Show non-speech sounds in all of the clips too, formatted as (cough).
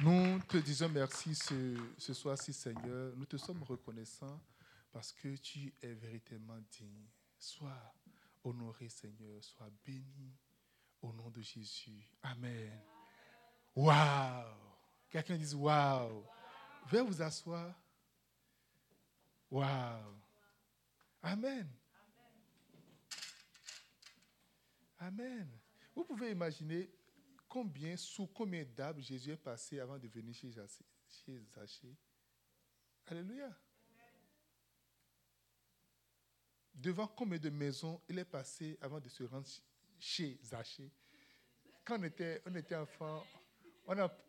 Nous te disons merci ce, ce soir-ci, Seigneur. Nous te sommes reconnaissants parce que tu es véritablement digne. Sois honoré, Seigneur. Sois béni au nom de Jésus. Amen. Waouh! Quelqu'un dise waouh! Veuillez vous asseoir. Waouh! Amen. Amen. Vous pouvez imaginer combien, sous combien d'arbres Jésus est passé avant de venir chez Zachée. Alléluia. Devant combien de maisons il est passé avant de se rendre chez Zachée. Quand on était, on enfant,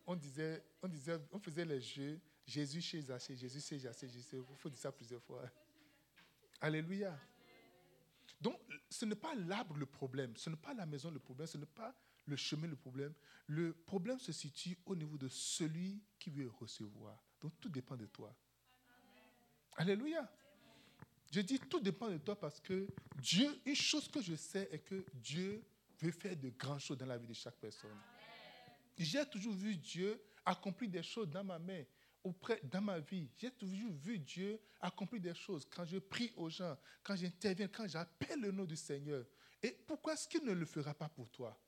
on, disait, on faisait les jeux Jésus chez Zachée, Jésus chez Zachée, Jésus. Il faut dire ça plusieurs fois. Alléluia. Donc, ce n'est pas l'arbre le problème, ce n'est pas la maison le problème, ce n'est pas le chemin le problème. Le problème se situe au niveau de celui qui veut recevoir. Donc, tout dépend de toi. Alléluia. Je dis tout dépend de toi parce que Dieu, une chose que je sais est que Dieu veut faire de grandes choses dans la vie de chaque personne. J'ai toujours vu Dieu accomplir des choses dans ma main auprès, dans ma vie. J'ai toujours vu Dieu accomplir des choses quand je prie aux gens, quand j'interviens, quand j'appelle le nom du Seigneur. Et pourquoi est-ce qu'il ne le fera pas pour toi?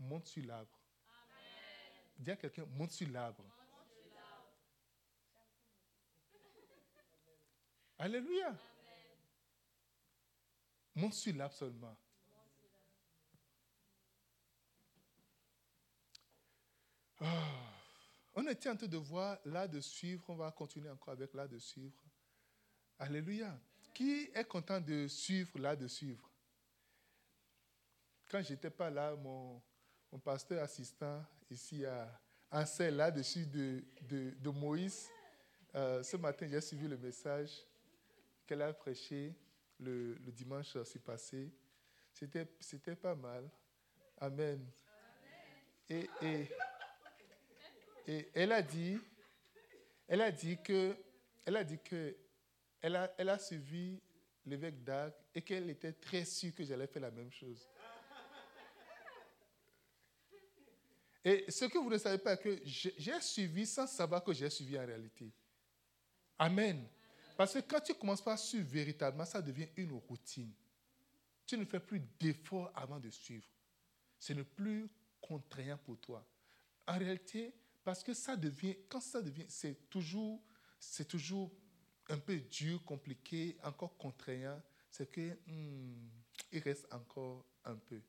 Monte sur l'arbre. Dis à quelqu'un, monte sur l'arbre. Alléluia. Monte sur l'arbre seulement. Oh. On était en train de voir là de suivre. On va continuer encore avec là de suivre. Alléluia. Qui est content de suivre là de suivre? Quand je n'étais pas là, mon, mon, pasteur assistant ici à Ansel, là-dessus de, de, Moïse, euh, ce matin, j'ai suivi le message qu'elle a prêché le, le dimanche passé. C'était, pas mal. Amen. Et, et elle a dit, elle a dit que, elle a dit que, elle a, a suivi l'évêque d'Arc et qu'elle était très sûre que j'allais faire la même chose. Et ce que vous ne savez pas, que j'ai suivi sans savoir que j'ai suivi en réalité. Amen. Parce que quand tu commences par suivre véritablement, ça devient une routine. Tu ne fais plus d'efforts avant de suivre. Ce n'est plus contraignant pour toi. En réalité, parce que ça devient, quand ça devient, c'est toujours, c'est toujours un peu dur, compliqué, encore contraignant. C'est que hmm, il reste encore un peu.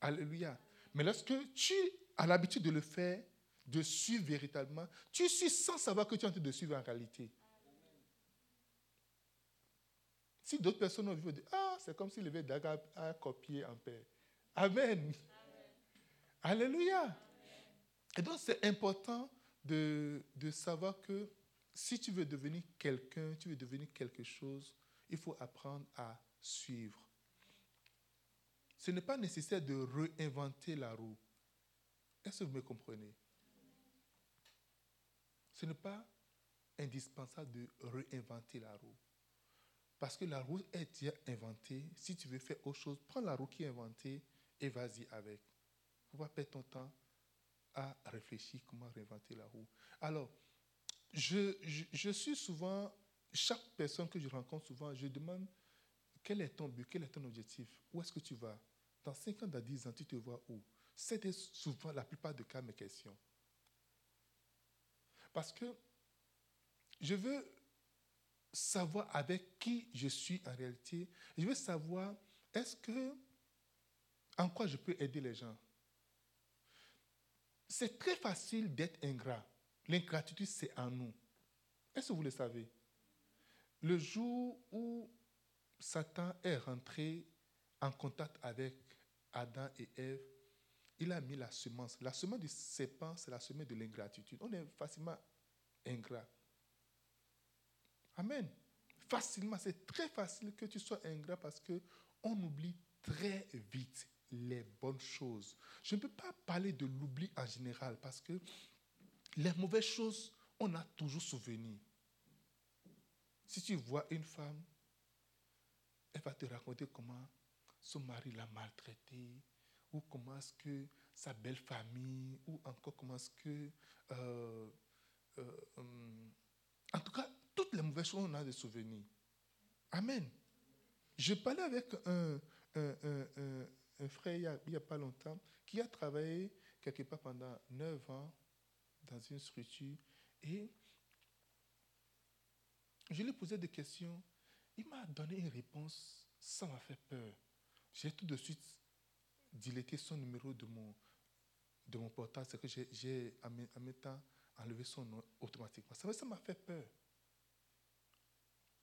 Alléluia. Mais lorsque tu as l'habitude de le faire, de suivre véritablement, tu suis sans savoir que tu es en train de suivre en réalité. Si d'autres personnes ont vu, ah, c'est comme si le Daga a copié en paix. Amen. Amen. Alléluia. Et donc, c'est important de, de, savoir que si tu veux devenir quelqu'un, tu veux devenir quelque chose, il faut apprendre à suivre. Ce n'est pas nécessaire de réinventer la roue. Est-ce que vous me comprenez? Ce n'est pas indispensable de réinventer la roue. Parce que la roue est déjà inventée. Si tu veux faire autre chose, prends la roue qui est inventée et vas-y avec. Il ne pas perdre ton temps à réfléchir comment réinventer la roue. Alors, je, je, suis souvent, chaque personne que je rencontre souvent, je demande quel est ton but, quel est ton objectif, où est-ce que tu vas? Dans 5 ans, dans 10 ans, tu te vois où? C'était souvent la plupart des cas mes questions. Parce que je veux savoir avec qui je suis en réalité. Je veux savoir, est-ce que, en quoi je peux aider les gens? C'est très facile d'être ingrat. L'ingratitude, c'est en nous. Est-ce que vous le savez? Le jour où Satan est rentré en contact avec Adam et Ève, il a mis la semence. La semence du serpent, c'est la semence de l'ingratitude. On est facilement ingrat. Amen. Facilement, c'est très facile que tu sois ingrat parce que on oublie très vite les bonnes choses. Je ne peux pas parler de l'oubli en général parce que les mauvaises choses, on a toujours souvenir. Si tu vois une femme, elle va te raconter comment son mari l'a maltraitée, ou comment est-ce que sa belle famille, ou encore comment est-ce que... euh, euh, hum, en tout cas, toutes les mauvaises choses, on a des souvenirs. Amen. Je parlais avec un, un- un- un- frère il n'y a, pas longtemps qui a travaillé quelque part pendant 9 ans dans une structure et je lui ai posé des questions. Il m'a donné une réponse, ça m'a fait peur. J'ai tout de suite diletté son numéro de mon, de mon portable, c'est que j'ai- en même temps enlevé son nom automatiquement. Ça ça m'a fait peur.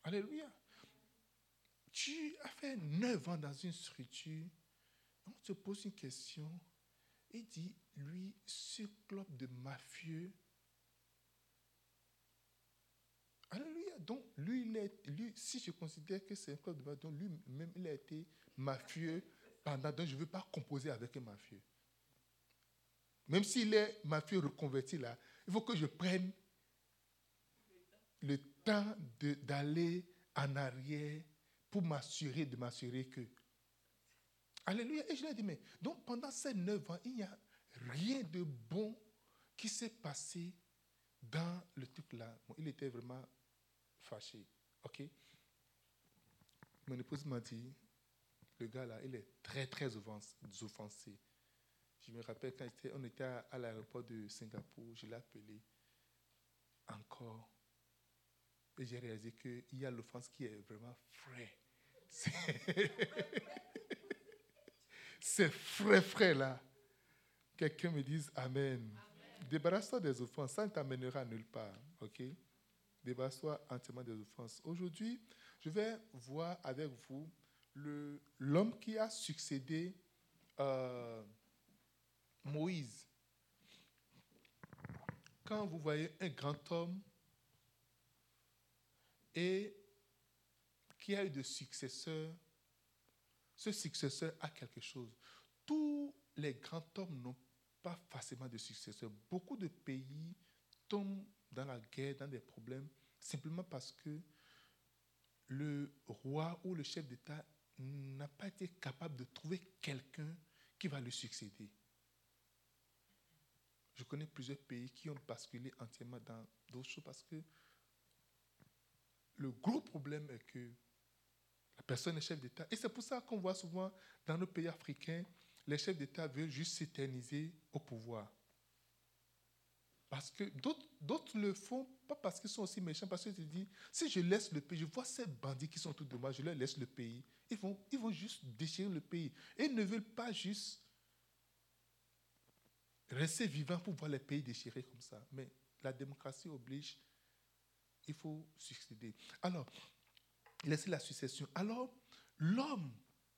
Alléluia. Tu as fait 9 ans dans une structure. On te pose une question. Il dit, lui, ce club de mafieux. Alléluia. Donc, lui, il est, lui, si je considère que c'est un club de mafieux, lui-même, il a été mafieux Donc, je ne veux pas composer avec un mafieux. Même s'il est mafieux reconverti là, il faut que je prenne le temps d'aller en arrière pour m'assurer, de m'assurer que. Alléluia. Et je lui ai dit, mais donc pendant ces neuf ans, il n'y a rien de bon qui s'est passé dans le truc là. Bon, il était vraiment fâché. OK? Mon épouse m'a dit, le gars là, il est très, très offens- offensé. Je me rappelle quand on était à, l'aéroport de Singapour, je l'ai appelé encore. Et j'ai réalisé qu'il y a l'offense qui est vraiment frais. C'est- (laughs) frais, frais là. Quelqu'un me dise Amen. Débarrasse-toi des offenses, ça ne t'amènera nulle part. Ok? Débarrasse-toi entièrement des offenses. Aujourd'hui, je vais voir avec vous l'homme qui a succédé euh, Moïse. Quand vous voyez un grand homme et qui a eu de successeurs, ce successeur a quelque chose. Tous les grands hommes n'ont pas forcément de successeurs. Beaucoup de pays tombent dans la guerre, dans des problèmes, simplement parce que le roi ou le chef d'État n'a pas été capable de trouver quelqu'un qui va le succéder. Je connais plusieurs pays qui ont basculé entièrement dans d'autres choses parce que le gros problème est que la personne est chef d'État. Et c'est pour ça qu'on voit souvent dans nos pays africains, les chefs d'État veulent juste s'éterniser au pouvoir. Parce que d'autres le font, pas parce qu'ils sont aussi méchants, parce qu'ils se disent, si je laisse le pays, je vois ces bandits qui sont tout de moi, je leur laisse le pays. Ils vont, ils vont juste déchirer le pays. Et ils ne veulent pas juste rester vivants pour voir les pays déchirés comme ça. Mais la démocratie oblige, il faut succéder. Alors, laisser la succession. Alors, l'homme,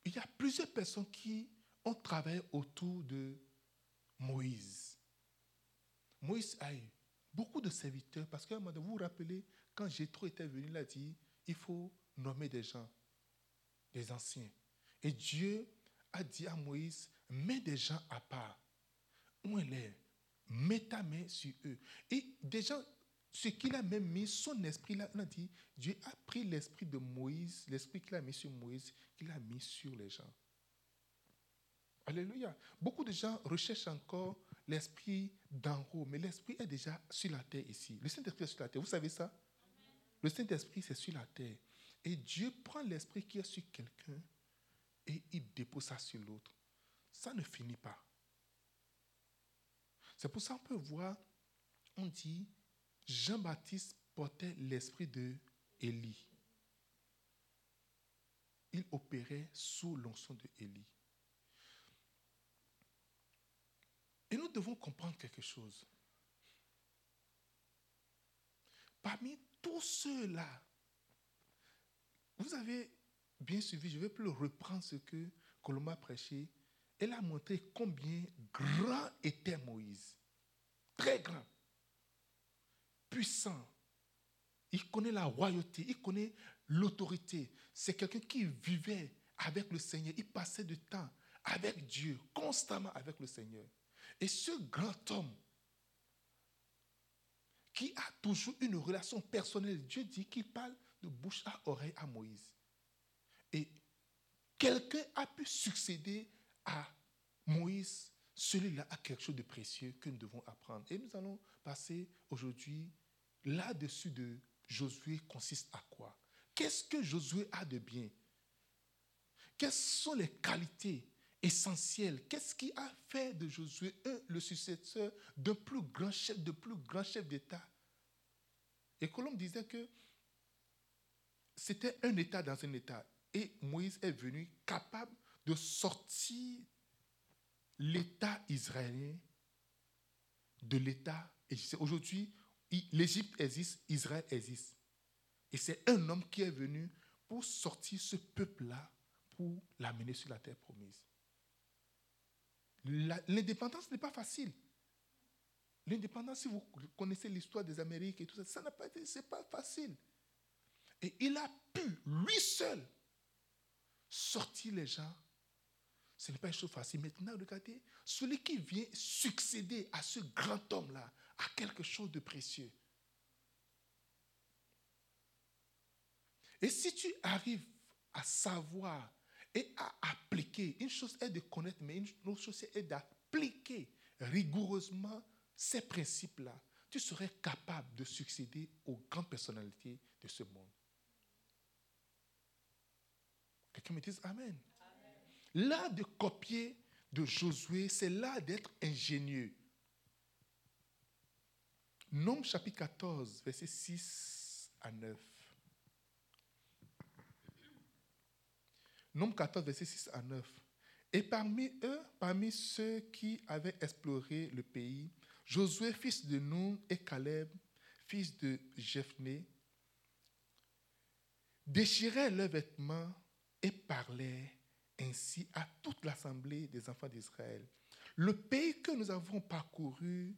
il y a plusieurs personnes qui ont travaillé autour de Moïse. Moïse a eu beaucoup de serviteurs parce donné, vous vous rappelez, quand Jétro était venu, il a dit il faut nommer des gens, des anciens. Et Dieu a dit à Moïse mets des gens à part. Où est Mets ta main sur eux. Et déjà, ce qu'il a même mis, son esprit, là, il a dit Dieu a pris l'esprit de Moïse, l'esprit qu'il a mis sur Moïse, qu'il a mis sur les gens. Alléluia. Beaucoup de gens recherchent encore l'esprit d'en haut, mais l'esprit est déjà sur la terre ici. Le Saint-Esprit est sur la terre. Vous savez ça? Le Saint-Esprit, c'est sur la terre. Et Dieu prend l'esprit qui est sur quelqu'un et il dépose ça sur l'autre. Ça ne finit pas. C'est pour ça qu'on peut voir, on dit, Jean-Baptiste portait l'esprit de Élie. Il opérait sous l'onction de Élie. Et nous devons comprendre quelque chose. Parmi tous ceux-là, vous avez bien suivi, je ne vais plus reprendre ce que Colomba a prêché. Elle a montré combien grand était Moïse. Très grand. Puissant. Il connaît la royauté, il connaît l'autorité. C'est quelqu'un qui vivait avec le Seigneur. Il passait du temps avec Dieu, constamment avec le Seigneur. Et ce grand homme qui a toujours une relation personnelle, Dieu dit qu'il parle de bouche à oreille à Moïse. Et quelqu'un a pu succéder à Moïse celui-là a quelque chose de précieux que nous devons apprendre. Et nous allons passer aujourd'hui là-dessus de Josué consiste à quoi? Qu'est-ce que Josué a de bien? Quelles sont les qualités essentielles Qu'est-ce qui a fait de Josué le successeur d'un plus grand chef, de plus grand chef d'État? Et Colombe disait que c'était un État dans un État. Et Moïse est venu capable de sortir l'État israélien de l'État égyptien. Aujourd'hui, l'Égypte existe, Israël existe. Et c'est un homme qui est venu pour sortir ce peuple-là, pour l'amener sur la terre promise. L'indépendance n'est pas facile. L'indépendance, si vous connaissez l'histoire des Amériques et tout ça, ça n'a pas été, c'est pas facile. Et il a pu, lui seul, sortir les gens. Ce n'est pas une chose facile. Maintenant, regardez, celui qui vient succéder à ce grand homme-là a quelque chose de précieux. Et si tu arrives à savoir et à appliquer, une chose est de connaître, mais une autre chose est d'appliquer rigoureusement ces principes-là, tu serais capable de succéder aux grandes personnalités de ce monde. Quelqu'un me dit Amen. Là de copier de Josué, c'est là d'être ingénieux. Nombre chapitre 14, verset 6 à 9. Nombre 14, verset 6 à 9. Et parmi eux, parmi ceux qui avaient exploré le pays, Josué, fils de Nun, et Caleb, fils de Jephné, déchiraient leurs vêtements et parlaient ainsi à toute l'assemblée des enfants d'Israël. Le pays que nous avons parcouru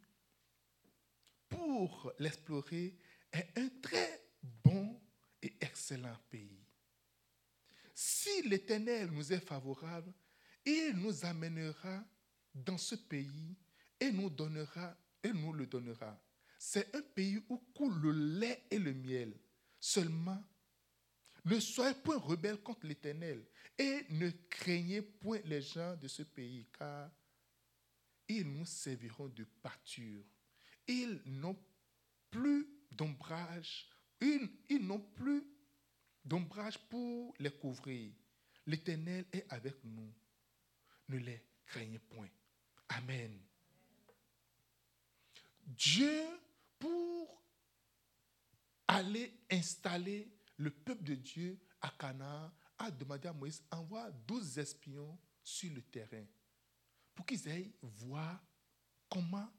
pour l'explorer est un très bon et excellent pays. Si l'Éternel nous est favorable, il nous amènera dans ce pays et nous donnera et nous le donnera. C'est un pays où coule le lait et le miel. Seulement, ne soyez point rebelles contre l'Éternel et ne craignez point les gens de ce pays, car ils nous serviront de pâture. Ils n'ont plus d'ombrage, ils, ils n'ont plus d'ombrage pour les couvrir. L'Éternel est avec nous. Ne les craignez point. Amen. Dieu, pour aller installer le peuple de Dieu à Canaan, a demandé à Moïse envoie 12 espions sur le terrain pour qu'ils aillent voir comment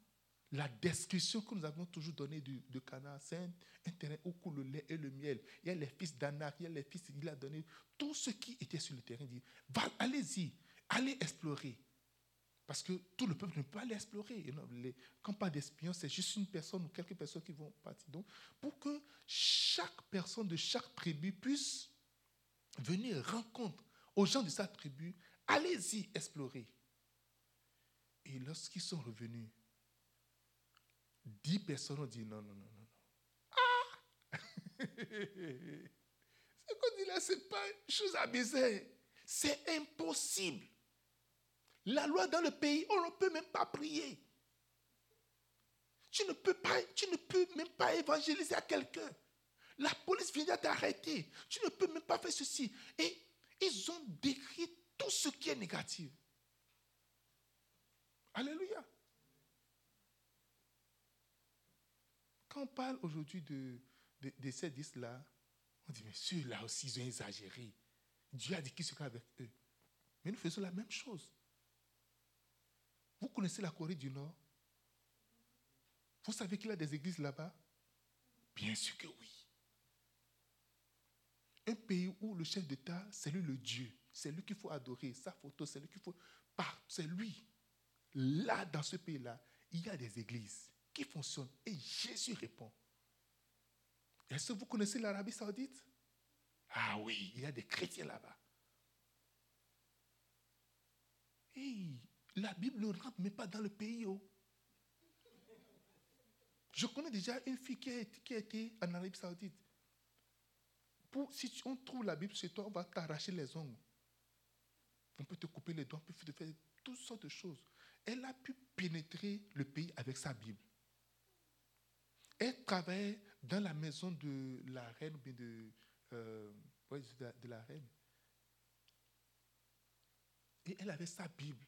la description que nous avons toujours donnée de, Canaan, c'est un, terrain où coule le lait et le miel. Il y a les fils d'Anak, il y a les fils, il a donné tout ce qui était sur le terrain. dit, allez-y, allez explorer. Parce que tout le peuple ne peut pas aller explorer. quand pas d'espions, c'est juste une personne ou quelques personnes qui vont partir. Donc, pour que chaque personne de chaque tribu puisse venir rencontre aux gens de sa tribu, allez-y explorer. Et lorsqu'ils sont revenus, dix personnes ont dit non, non, non, non. Ah (laughs) Ce qu'on dit là, ce n'est pas une chose baiser. C'est impossible. La loi dans le pays, on ne peut même pas prier. Tu ne peux pas, tu ne peux même pas évangéliser à quelqu'un. La police vient t'arrêter. Tu ne peux même pas faire ceci. Et ils ont décrit tout ce qui est négatif. Alléluia. Quand on parle aujourd'hui de, ces dix-là, on dit, mais ceux-là aussi, ils ont exagéré. Dieu a dit qu'il sera avec eux. Mais nous faisons la même chose. Vous connaissez la Corée du Nord? Vous savez qu'il y a des églises là-bas? Bien sûr que oui. Un pays où le chef d'État, c'est lui le Dieu. C'est lui qu'il faut adorer. Sa photo, c'est lui qu'il faut. C'est lui. Là, dans ce pays-là, il y a des églises qui fonctionnent. Et Jésus répond. Est-ce que vous connaissez l'Arabie Saoudite? Ah oui, il y a des chrétiens là-bas. La Bible ne rentre même pas dans le pays. Oh. Je connais déjà une fille qui a, qui a été en Arabie Saoudite si on trouve la Bible chez toi, on va t'arracher les ongles. On peut te couper les doigts, on peut te faire toutes sortes de choses. elle a pu pénétrer le pays avec sa Bible. Elle travaillait dans la maison de la reine, de, euh, de la reine. Et elle avait sa Bible.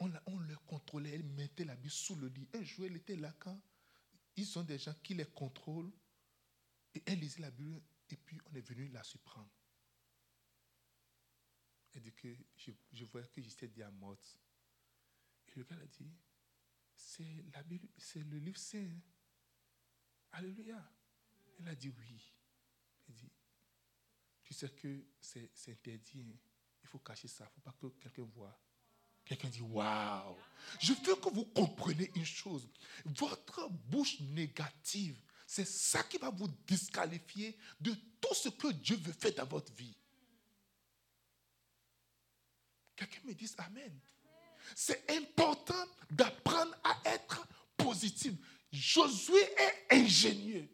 On, on le contrôlait, elle mettait la Bible sous le lit. Un jour, elle était là quand ils ont des gens qui les contrôlent. Et elle lisait la Bible, et puis on est venu la surprendre. Elle dit que je, voyais que j'étais déjà morte. Et le gars a dit, c'est la Bible, c'est le livre saint. Alléluia. Elle a dit oui. Elle dit, tu sais que c'est interdit. Hein. Il faut cacher ça. Il ne faut pas que quelqu'un voit. Quelqu'un dit Waouh Je veux que vous compreniez une chose. Votre bouche négative, c'est ça qui va vous disqualifier de tout ce que Dieu veut faire dans votre vie. Quelqu'un me dit Amen. C'est important d'apprendre à être positif. Josué est ingénieux.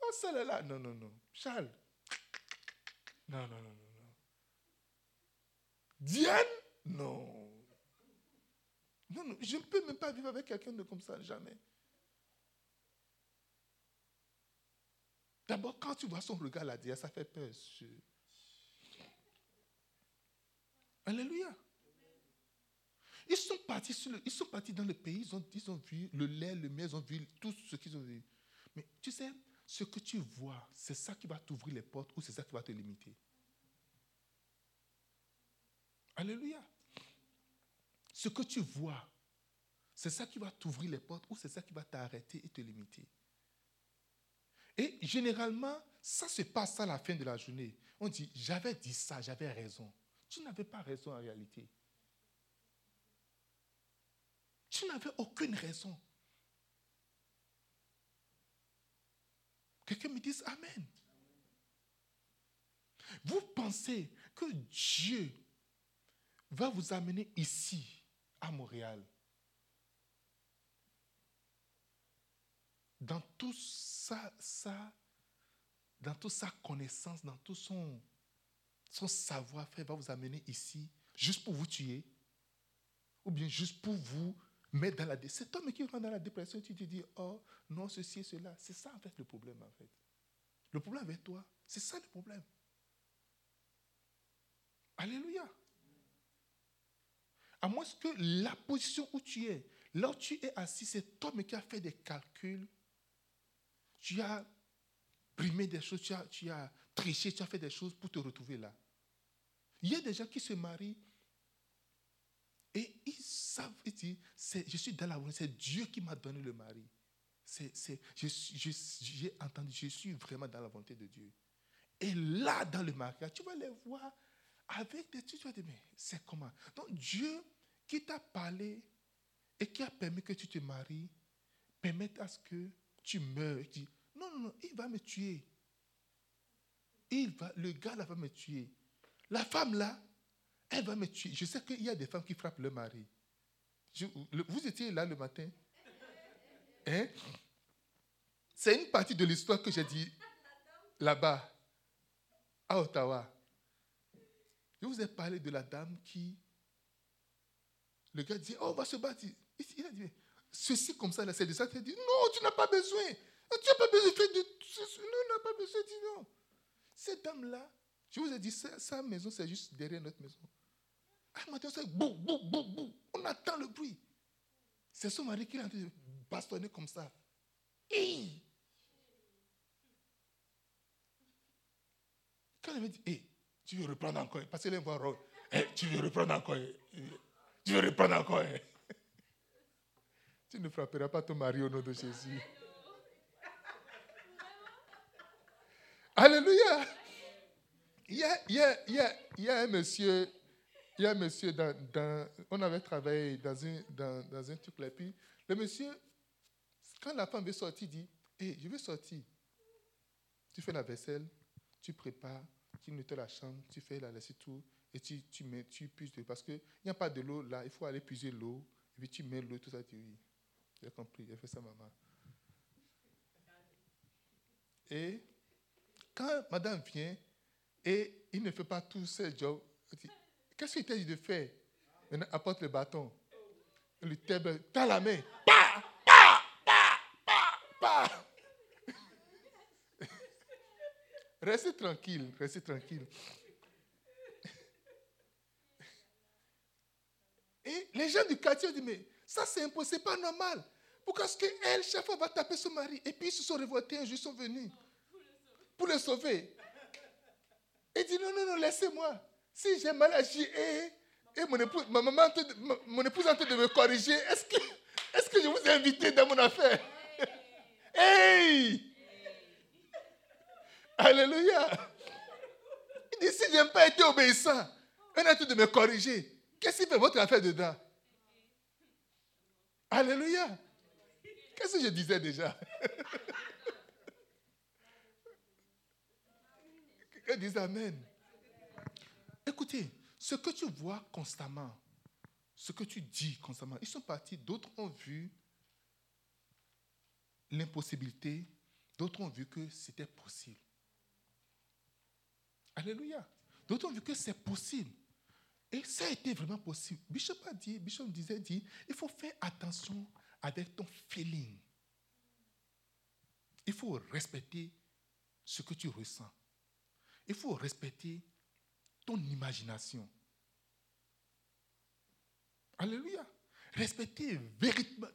Oh, celle-là, non, non, non. Charles. Non, non, non, non. Diane, non. Non, non, je ne peux même pas vivre avec quelqu'un de comme ça, jamais. D'abord, quand tu vois son regard là, ça fait peur. Alléluia. Ils sont partis, dans le pays, ils ont, ils ont vu le lait, le miel, ils ont vu tout ce qu'ils ont vu. Mais tu sais, ce que tu vois, c'est ça qui va t'ouvrir les portes ou c'est ça qui va te limiter. Alléluia. Ce que tu vois, c'est ça qui va t'ouvrir les portes ou c'est ça qui va t'arrêter et te limiter. Et généralement, ça se passe à la fin de la journée. On dit, j'avais dit ça, j'avais raison. Tu n'avais pas raison en réalité. Tu n'avais aucune raison. Quelqu'un me dise Amen. Vous pensez que Dieu va vous amener ici, à Montréal, dans tout ça, ça, dans toute sa connaissance, dans tout son, son savoir-faire, va vous amener ici juste pour vous tuer, ou bien juste pour vous mais dans la, cet homme qui rentre dans la dépression, tu te dis, oh non, ceci et cela. C'est ça en fait le problème en fait. Le problème avec toi, c'est ça le problème. Alléluia. À moins que la position où tu es, là où tu es assis, cet homme qui a fait des calculs, tu as primé des choses, tu as, tu as triché, tu as fait des choses pour te retrouver là. Il y a des gens qui se marient et ils savent, ils disent, je suis dans la volonté, c'est Dieu qui m'a donné le mari. J'ai entendu, je suis vraiment dans la volonté de Dieu. Et là, dans le mariage, tu vas les voir avec des tu vas dire, mais c'est comment? Donc Dieu qui t'a parlé et qui a permis que tu te maries, permet à ce que tu meurs. Il dit, non, non, non, il va me tuer. Il va, le gars là va me tuer. La femme là, elle va me tuer. Je sais qu'il y a des femmes qui frappent leur mari. Vous étiez là le matin hein? C'est une partie de l'histoire que j'ai dit là-bas, à Ottawa. Je vous ai parlé de la dame qui. Le gars dit Oh, on va se battre. Il a dit Ceci comme ça, c'est de ça. Il dit Non, tu n'as pas besoin. Tu n'as pas besoin de faire de. Non, pas besoin. de dire non. Cette dame-là, je vous ai dit, sa maison, c'est juste derrière notre maison. Matin, c'est bou, bou, bou, bou. On attend le bruit. C'est son mari qui est en train de bastonner comme ça. Quand elle me dit, hey, tu veux reprendre encore Parce qu'elle voit hey, tu veux reprendre encore Tu veux reprendre encore Tu ne frapperas pas ton mari au nom de Jésus. Alléluia. Il y a, il il y a, il y a un monsieur il y a un monsieur, on avait travaillé dans, un, dans, un truc là, puis le monsieur, quand la femme veut sortir, dit Hé, je veux sortir. Tu fais la vaisselle, tu prépares, tu nettoies la chambre, tu fais la laisse tout, et tu, tu mets, tu puises, parce qu'il n'y a pas de l'eau là, il faut aller puiser l'eau, et puis tu mets l'eau, tout ça, tu dis J'ai compris, j'ai fait ça, maman. Et quand madame vient, et il ne fait pas tous ses jobs, Qu'est-ce qu'il t'a dit de faire? Maintenant, apporte le bâton. Le table, t'as la main. Pa. (laughs) Restez tranquille, restez tranquille. (laughs) Et les gens du quartier ont dit, mais ça c'est impossible, c'est pas normal. Pourquoi est-ce qu'elle, chaque fois, va taper son mari? Et puis ils se sont révoltés un jour, ils sont venus pour le sauver. Il dit, non, non, non, laissez-moi. Si j'ai mal agi et, et mon, épouse, ma maman, mon épouse est en train de me corriger, est-ce que, est que je vous ai invité dans mon affaire? Hey Alléluia Il dit, si je n'ai pas été obéissant, on est en train de me corriger. Qu'est-ce qu'il fait votre affaire dedans? Alléluia. Qu'est-ce que je disais déjà? Elle dit Amen. Écoutez, ce que tu vois constamment, ce que tu dis constamment, ils sont partis, d'autres ont vu l'impossibilité, d'autres ont vu que c'était possible. Alléluia. D'autres ont vu que c'est possible. Et ça a été vraiment possible. Bishop a dit, Bishop disait, dit, il faut faire attention avec ton feeling. Il faut respecter ce que tu ressens. Il faut respecter ton imagination. Alléluia. Respecter véritablement,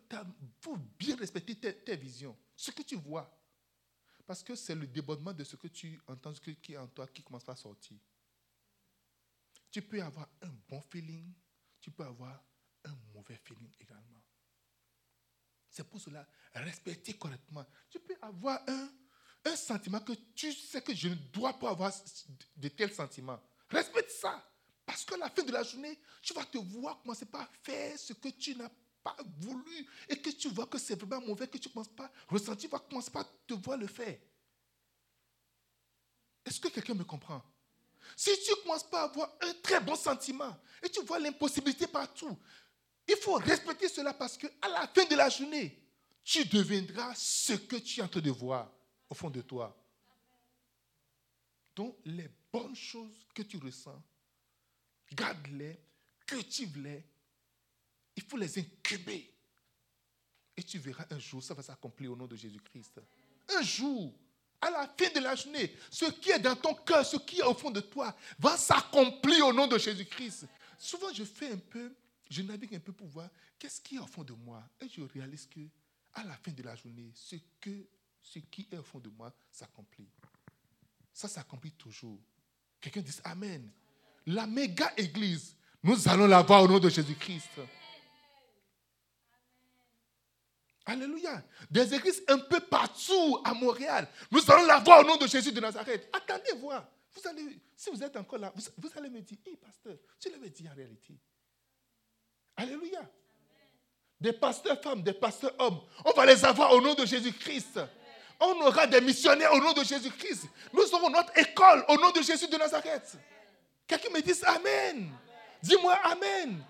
faut bien respecter tes, visions, ce que tu vois. Parce que c'est le débordement de ce que tu entends, ce qui est en toi, qui commence à sortir. Tu peux avoir un bon feeling, tu peux avoir un mauvais feeling également. C'est pour cela, respecter correctement. Tu peux avoir un, un sentiment que tu sais que je ne dois pas avoir de tels sentiments. Respecte ça. Parce qu'à la fin de la journée, tu vas te voir commencer par faire ce que tu n'as pas voulu et que tu vois que c'est vraiment mauvais, que tu ne commences pas ressentir, tu vas commencer par te voir le faire. Est-ce que quelqu'un me comprend? Si tu commences pas à avoir un très bon sentiment et tu vois l'impossibilité partout, il faut respecter cela parce qu'à la fin de la journée, tu deviendras ce que tu es en train de voir au fond de toi. Donc, les bonnes choses que tu ressens, garde-les, cultive-les. Il faut les incuber. Et tu verras un jour, ça va s'accomplir au nom de Jésus-Christ. Un jour, à la fin de la journée, ce qui est dans ton cœur, ce qui est au fond de toi, va s'accomplir au nom de Jésus-Christ. Souvent, je fais un peu, je navigue un peu pour voir qu'est-ce qui est au fond de moi. Et je réalise que, à la fin de la journée, ce, qui est au fond de moi s'accomplit. Ça s'accomplit toujours. Quelqu'un dit Amen. La méga église, nous allons la voir au nom de Jésus-Christ. Alléluia. Des églises un peu partout à Montréal. Nous allons la voir au nom de Jésus de Nazareth. Attendez voir. Vous allez, si vous êtes encore là, vous, allez me dire, hé pasteur, tu l'avais dit en réalité. Alléluia. Des pasteurs femmes, des pasteurs hommes, on va les avoir au nom de Jésus-Christ. On aura des missionnaires au nom de Jésus-Christ. Nous aurons notre école au nom de Jésus de Nazareth. Quelqu'un me dise Amen. Dis-moi Amen.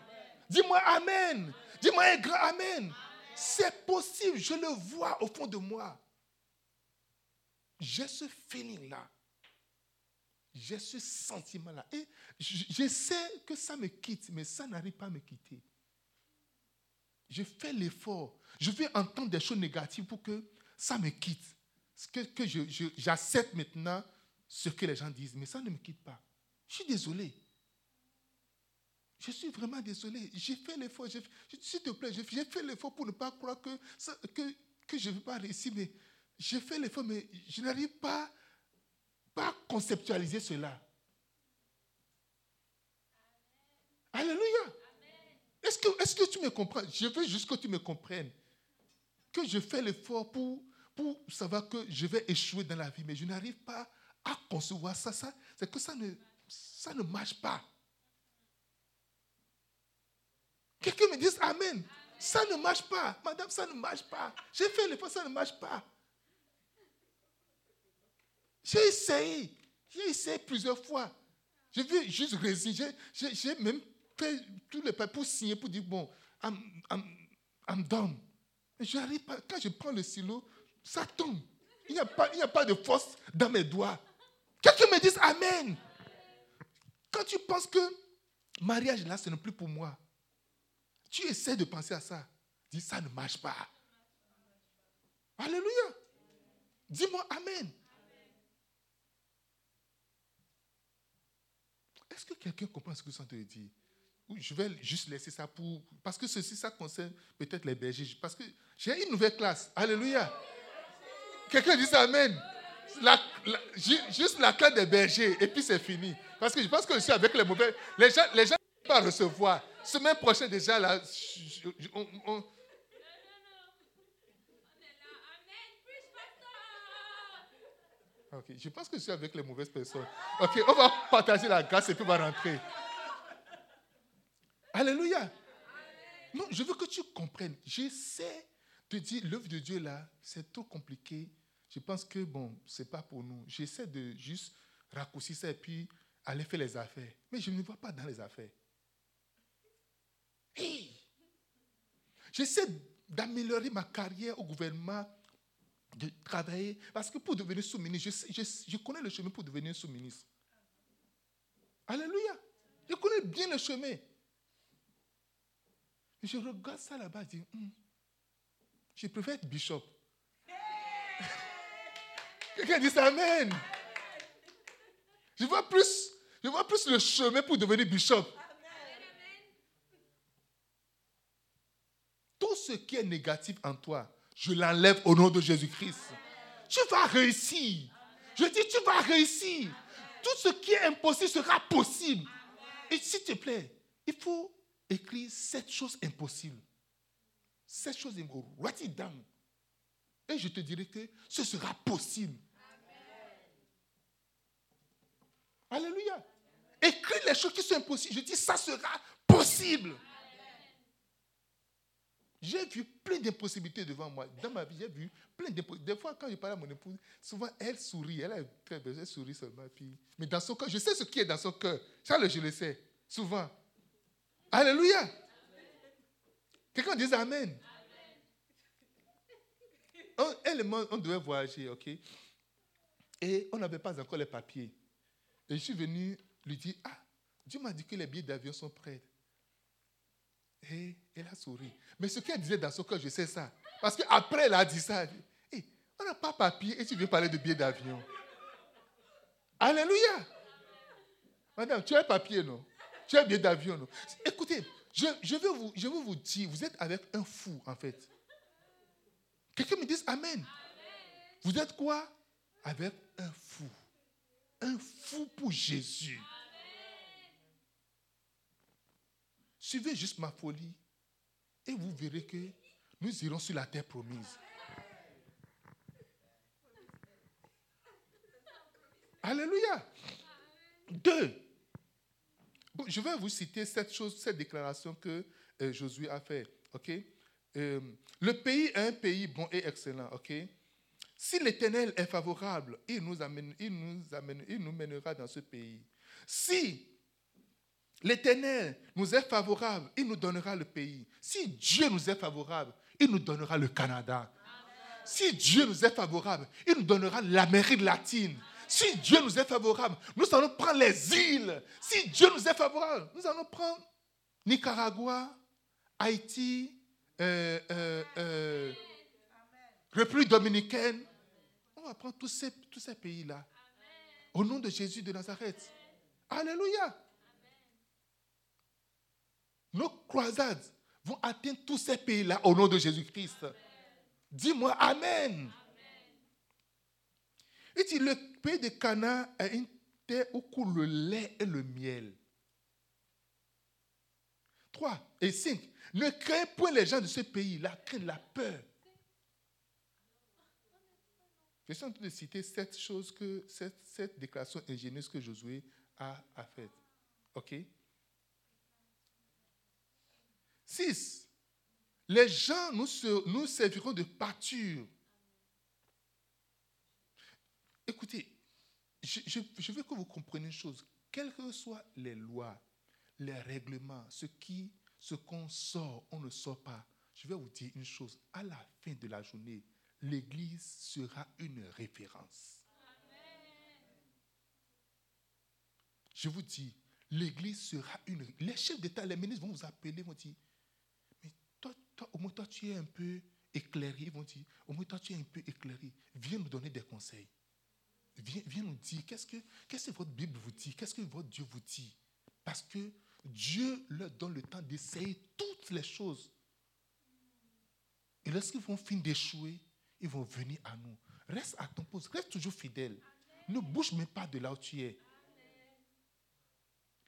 Dis-moi Amen. Dis-moi un grand Amen. C'est possible, je le vois au fond de moi. J'ai ce feeling-là. J'ai ce sentiment-là. Et je, sais que ça me quitte, mais ça n'arrive pas à me quitter. Je fais l'effort. Je vais entendre des choses négatives pour que ça me quitte. Que, que j'accepte maintenant ce que les gens disent, mais ça ne me quitte pas. Je suis désolé. Je suis vraiment désolé. J'ai fait l'effort. S'il te plaît, j'ai fait l'effort pour ne pas croire que, que, je ne vais pas réussir. Mais j'ai fait l'effort, mais je n'arrive pas, pas à conceptualiser cela. Alléluia. Est-ce que, est que tu me comprends? Je veux juste que tu me comprennes. Que je fais l'effort pour, pour savoir que je vais échouer dans la vie, mais je n'arrive pas à concevoir ça. ça C'est que ça ne, ça ne marche pas. Quelqu'un me dise Amen. Ça ne marche pas. Madame, ça ne marche pas. J'ai fait l'effort, ça ne marche pas. J'ai essayé. J'ai essayé plusieurs fois. Je veux juste résigner. J'ai même fait tous les pas pour signer, pour dire, bon, I'm, I'm, I'm done. J'arrive pas. Quand je prends le silo, ça tombe. Il n'y a, pas, a pas de force dans mes doigts. Quelqu'un me dise Amen. Quand tu penses que mariage, là, ce n'est plus pour moi. Tu essaies de penser à ça. Dis, ça ne marche pas. Alléluia. Dis-moi Amen. Est-ce que quelqu'un comprend ce que je suis en Je vais juste laisser ça pour... Parce que ceci, ça concerne peut-être les bergers. Parce que j'ai une nouvelle classe. Alléluia. Quelqu'un dit Amen. juste la classe des bergers et puis c'est fini. Parce que je pense que je suis avec les mauvais. Les gens les gens ne peuvent pas recevoir. Semaine prochaine déjà, là, on, Ok, je pense que je suis avec les mauvaises personnes. Ok, on va partager la grâce et puis on va rentrer. Alléluia. Non, je veux que tu comprennes. J'essaie de dire, l'œuvre de Dieu là, c'est trop compliqué. Je pense que, bon, ce n'est pas pour nous. J'essaie de juste raccourcir ça et puis aller faire les affaires. Mais je ne vois pas dans les affaires. Hey! J'essaie d'améliorer ma carrière au gouvernement de travailler. Parce que pour devenir sous-ministre, je, je, connais le chemin pour devenir sous-ministre. Alléluia. Je connais bien le chemin. je regarde ça là-bas et dis, hmm, je préfère être bishop. (laughs) Quelqu'un dit ça, Amen. Je vois plus, je vois plus le chemin pour devenir bishop. Tout ce qui est négatif en toi, je l'enlève au nom de Jésus-Christ. Tu vas réussir. Je dis, tu vas réussir. Tout ce qui est impossible sera possible. Et s'il te plaît, il faut écrire cette chose impossible. Cette chose impossible. Write it down. Et je te dirai que ce sera possible. Alléluia. Écris les choses qui sont impossibles. Je dis, ça sera possible. J'ai vu plein d'impossibilités devant moi. Dans ma vie, j'ai vu plein d'impossibilités. Des fois, quand je parle à mon épouse, souvent, elle sourit. Elle belle, elle sourit seulement. Puis... Mais dans son cœur, je sais ce qui est dans son cœur. Charles, je le sais. Souvent. Alléluia. Quelqu'un dit Amen. On, elle on devait voyager, ok? Et on n'avait pas encore les papiers. Et je suis venu lui dire, ah, Dieu m'a dit que les billets d'avion sont prêts. Et elle a souri. Mais ce qu'elle disait dans son cœur, je sais ça. Parce qu'après, elle a dit ça. on n'a pas papier et tu viens parler de billets d'avion. Alléluia. Madame, tu as un papier, non? Tu as un billet d'avion, non? Je, je, veux vous, je veux vous dire, vous êtes avec un fou, en fait. Quelqu'un me dit Amen. Vous êtes quoi? Avec un fou. Un fou pour Jésus. Suivez juste ma folie et vous verrez que nous irons sur la terre promise. Alléluia. Deux. Je vais vous citer cette chose, cette déclaration que euh, Josué a fait. Ok? Euh, le pays est un pays bon et excellent. Ok? Si l'Éternel est favorable, il nous, amène, mènera dans ce pays. Si L'Éternel nous est favorable, il nous donnera le pays. Si Dieu nous est favorable, il nous donnera le Canada. Si Dieu nous est favorable, il nous donnera l'Amérique latine. Si Dieu nous est favorable, nous allons prendre les îles. Si Dieu nous est favorable, nous allons prendre Nicaragua, Haïti, euh, euh, euh, République dominicaine. On va prendre tous ces, tous ces pays-là. Au nom de Jésus de Nazareth. Alléluia. Nos croisades vont atteindre tous ces pays-là au nom de Jésus-Christ. Dis-moi Amen. Et dit, le pays de Cana est une terre où coule le lait et le miel. Trois et cinq. Ne craignez point les gens de ce pays-là, craignez la peur. Je suis en train de citer cette chose que, cette, déclaration ingénieuse que Josué a, a faite. OK? 6. Les gens nous, nous serviront de pâture. Écoutez, je, veux que vous compreniez une chose. Quelles que soient les lois, les règlements, ce qu'on sort, on ne sort pas. Je vais vous dire une chose. À la fin de la journée, l'Église sera une référence. Je vous dis, l'Église sera une. Les chefs d'État, les ministres vont vous appeler, vont dire toi, au moins toi, tu es un peu éclairé. Ils vont dire, au moins toi, tu es un peu éclairé. Viens nous donner des conseils. Viens, viens nous dire, qu'est-ce que, qu'est-ce que votre Bible vous dit? Qu'est-ce que votre Dieu vous dit? Parce que Dieu leur donne le temps d'essayer toutes les choses. Et lorsqu'ils vont finir d'échouer, ils vont venir à nous. Reste à ton poste, reste toujours fidèle. Ne bouge même pas de là où tu es.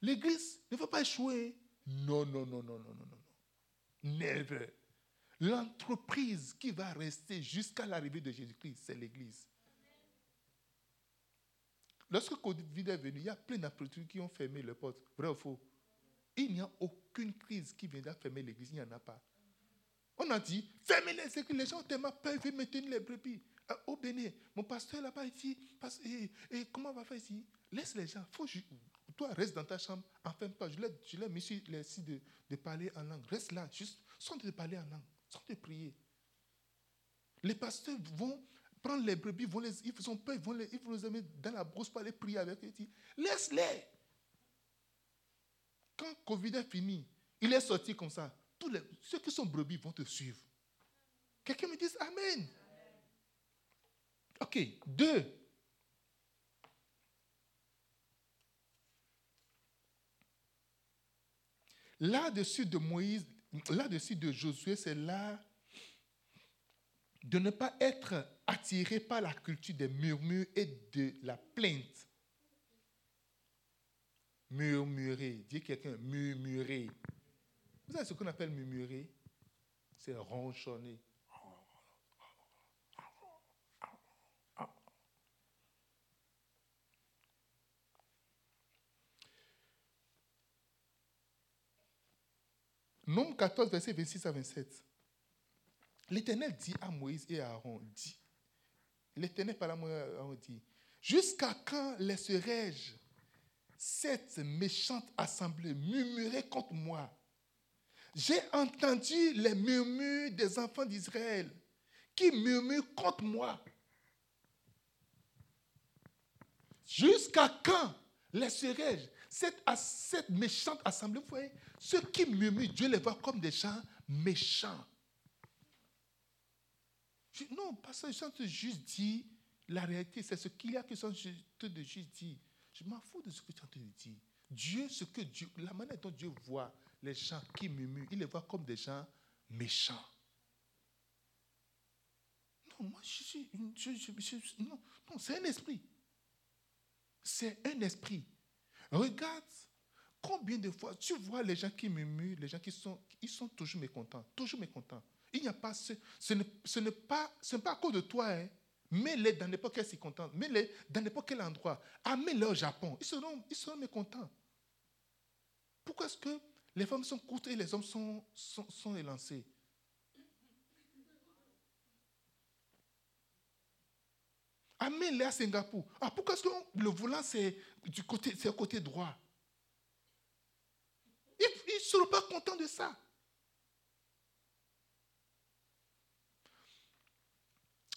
L'église ne va pas échouer. Non, non, non, non, non, non, non. Never. L'entreprise qui va rester jusqu'à l'arrivée de Jésus-Christ, c'est l'église. Lorsque Covid est venu, il y a plein d'entreprises qui ont fermé les portes. Vrai ou faux? Il n'y a aucune crise qui viendra fermer l'église. Il n'y en a pas. On a dit, fermez les églises. Les gens tellement peur, ils veulent maintenir les brebis. Au Bénin, mon pasteur là-bas ici, et, comment on va faire ici? Laisse les gens. Faut, toi, reste dans ta chambre. Enfin, pas. Je l'ai mis sur les sites de, de, parler en langue. Reste là, juste sans te parler en langue, sans te prier. Les pasteurs vont prendre les brebis, ils ont peur, ils vont les, ils vont les amener dans la brousse pour aller prier avec eux. Laisse-les. Quand Covid est fini, il est sorti comme ça. Tous les, ceux qui sont brebis vont te suivre. Quelqu'un me dit Amen. Ok, deux. Là-dessus de Moïse, là-dessus de Josué, c'est là de ne pas être attiré par la culture des murmures et de la plainte. Murmurer, dire quelqu'un, murmurer. Vous savez ce qu'on appelle murmurer? C'est ronchonner. Nombre 14, verset 26 à 27. L'Éternel dit à Moïse et à Aaron, dit, l'Éternel par Aaron dit, jusqu'à quand laisserai-je cette méchante assemblée murmurer contre moi? J'ai entendu les murmures des enfants d'Israël qui murmurent contre moi. Jusqu'à quand laisserai-je cette, cette méchante assemblée Vous voyez, ceux qui murmurent, Dieu les voit comme des gens méchants. Non, parce que je juste dit la réalité, c'est ce qu'il y a que je de juste dire. Je m'en fous de ce que tu de dire. Dieu, ce que Dieu, la manière dont Dieu voit les gens qui murmurent, il les voit comme des gens méchants. Non, moi, je suis. non, non c'est un esprit. C'est un esprit. Regarde Combien de fois tu vois les gens qui murmurent, les gens qui sont, ils sont toujours mécontents, toujours mécontents. Il n'y a pas ce, ce n'est pas, ce pas à cause de toi, hein. Mets-les dans n'importe quelle circonstance, mets-les dans n'importe quel endroit. Amène-les au Japon, ils seront, ils seront mécontents. Pourquoi est-ce que les femmes sont courtes et les hommes sont, sont, élancés? Amène-les à Singapour. Ah, pourquoi est-ce que le volant, c'est du côté, c'est côté droit? Ils ne seront pas contents de ça.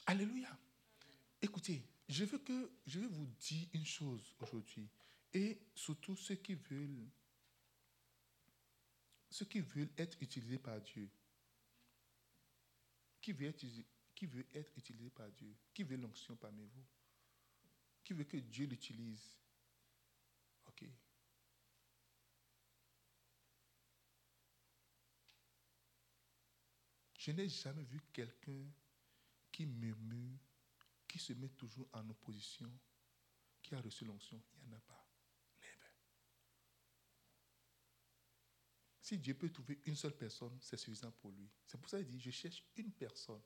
Alléluia. Écoutez, je veux que je vous dire une chose aujourd'hui. Et surtout ceux qui veulent ceux qui veulent être utilisés par Dieu. Qui veut être, qui veut être utilisé par Dieu Qui veut l'onction parmi vous Qui veut que Dieu l'utilise Ok. Je n'ai jamais vu quelqu'un qui murmure, qui se met toujours en opposition, qui a reçu l'onction. Il n'y en a pas. Si Dieu peut trouver une seule personne, c'est suffisant pour lui. C'est pour ça qu'il dit, je cherche une personne.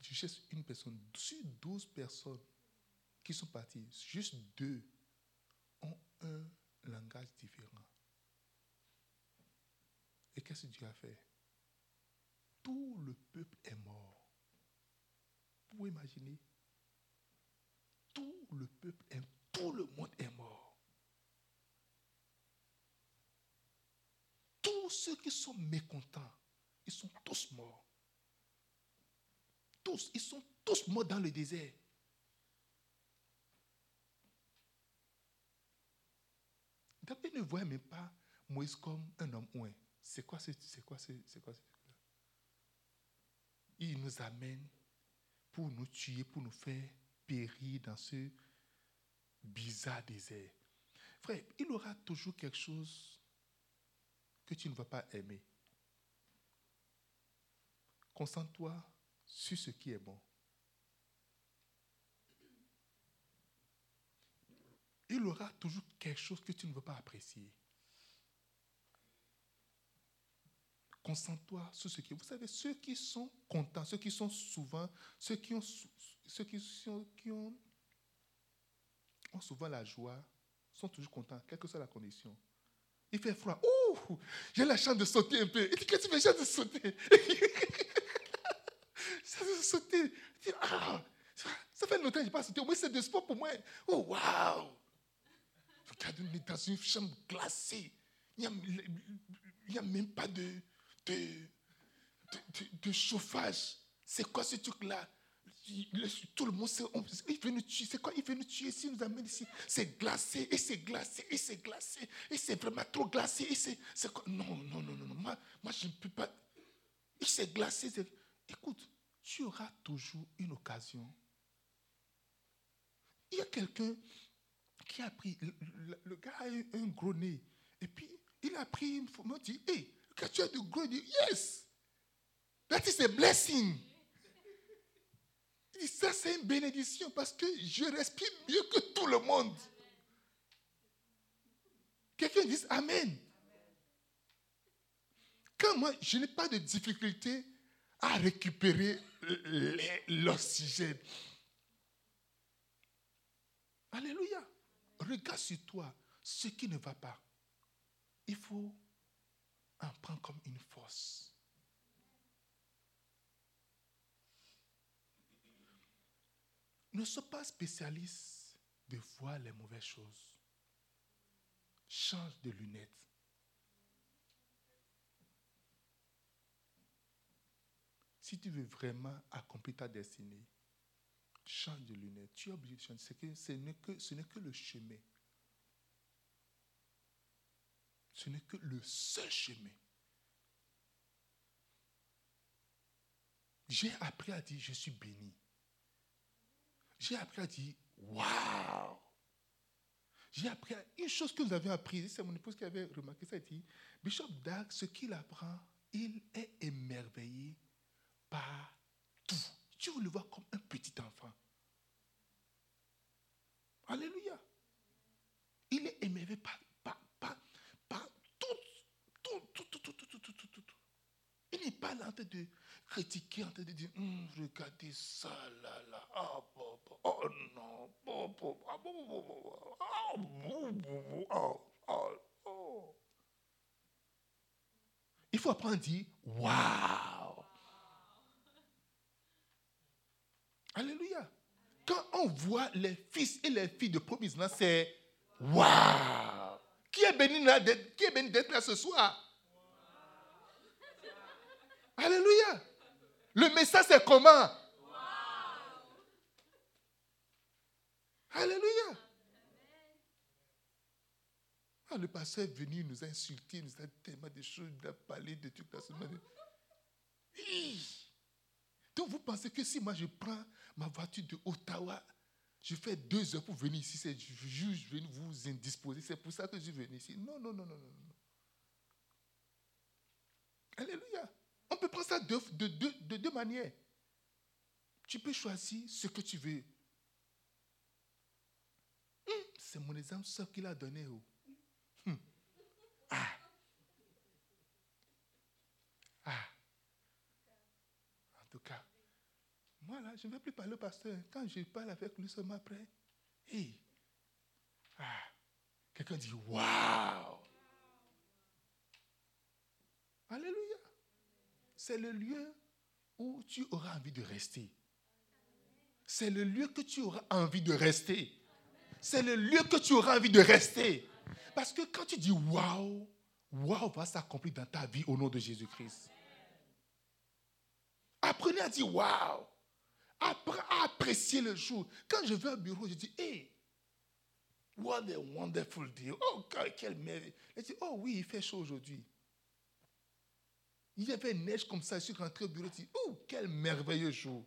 Je cherche une personne. Sur 12 personnes qui sont parties, juste deux ont un langage différent. Et qu'est-ce que Dieu a fait? Tout le peuple est mort. Vous pouvez imaginer Tout le peuple tout le monde est mort. Tous ceux qui sont mécontents, ils sont tous morts. Tous, ils sont tous morts dans le désert. David ne voyait même pas Moïse comme un homme ouin. C'est quoi ce, c'est quoi ce, c'est quoi ce truc-là? Il nous amène pour nous tuer, pour nous faire périr dans ce bizarre désert. Frère, il aura toujours quelque chose que tu ne vas pas aimer. Concentre-toi sur ce qui est bon. Il aura toujours quelque chose que tu ne veux pas apprécier. Concentre-toi sur ce qui. Vous savez, ceux qui sont contents, ceux qui sont souvent, ceux qui ont, ceux qui, qui ont, ont souvent la joie, sont toujours contents, quelle que soit la condition. Il fait froid. Ouh, j'ai la chance de sauter un peu. Il dit, qu'est-ce que tu fais, de sauter (laughs) Ça de sauter. Ah, ça fait longtemps que je n'ai pas sauté. Au moins, c'est de sport pour moi. Oh, waouh Regarde, on est dans une chambre glacée. Il n'y a, a, même pas de, de, chauffage. C'est quoi ce truc-là? Tout le monde, il veut nous tuer. C'est quoi Il veut nous tuer s'il nous amène ici? C'est glacé, et c'est glacé, et c'est glacé, et c'est vraiment trop glacé. Et c'est, quoi? Non, non, non, non, Moi, moi, je ne peux pas. Et c'est glacé. Écoute, tu auras toujours une occasion. Il y a quelqu'un qui a pris. Le, gars a un gros nez. Et puis, il a pris une. Il dit Hé, quand tu as de gros nez, yes, that is a blessing. Il dit Ça, c'est une bénédiction parce que je respire mieux que tout le monde. Quelqu'un dit Amen. Quand moi, je n'ai pas de difficulté à récupérer l'oxygène. Alléluia. Regarde sur toi ce qui ne va pas. Il faut en prendre comme une force. Ne sois pas spécialiste de voir les mauvaises choses. Change de lunettes. Si tu veux vraiment accomplir ta destinée, change de lunettes. Tu es obligé de changer. Ce n'est que, ce n'est que le chemin. Ce n'est que le seul chemin. J'ai appris à dire je suis béni. J'ai appris à dire waouh. J'ai appris à, une chose que vous avez appris, c'est mon épouse qui avait remarqué ça, elle dit Bishop Dag, ce qu'il apprend, il est émerveillé par tout. Tu le vois comme un petit enfant. Alléluia. Il est émerveillé par, en train de critiquer, en train de dire, regardez ça là, là, oh, oh non, oh, Il faut apprendre à dire, waouh. Alléluia. Quand on voit les fils et les filles de promise c'est waouh. Qui est béni d'être là ce soir? Alléluia. Le message c'est comment? Alléluia. Ah, le pasteur est venu, nous il nous a tellement de choses, il a parlé de toute la semaine. Donc vous pensez que si moi je prends ma voiture de Ottawa, je fais deux heures pour venir ici, c'est juste je vous indisposer, c'est pour ça que je viens ici. Non, non, non, non, non. Alléluia. On peut prendre ça de, de, deux manières. Tu peux choisir ce que tu veux. Hum, c'est mon exemple seul qu'il a donné. Oh. Hum. Ah. Ah. En tout cas, moi là, je ne vais plus parler au pasteur. Quand je parle avec lui seulement après, hey. ah. quelqu'un dit Waouh! Alléluia. C'est le lieu où tu auras envie de rester. C'est le lieu que tu auras envie de rester. C'est le lieu que tu auras envie de rester. Parce que quand tu dis waouh, waouh va s'accomplir dans ta vie au nom de Jésus-Christ. Apprenez à dire waouh. À apprécier le jour. Quand je vais au bureau, je dis hé, What a wonderful day. Oh, quelle merveille. Elle dit, oh oui, il fait chaud aujourd'hui. Il y avait neige comme ça. Je suis rentré au bureau. Je dit, oh, quel merveilleux jour.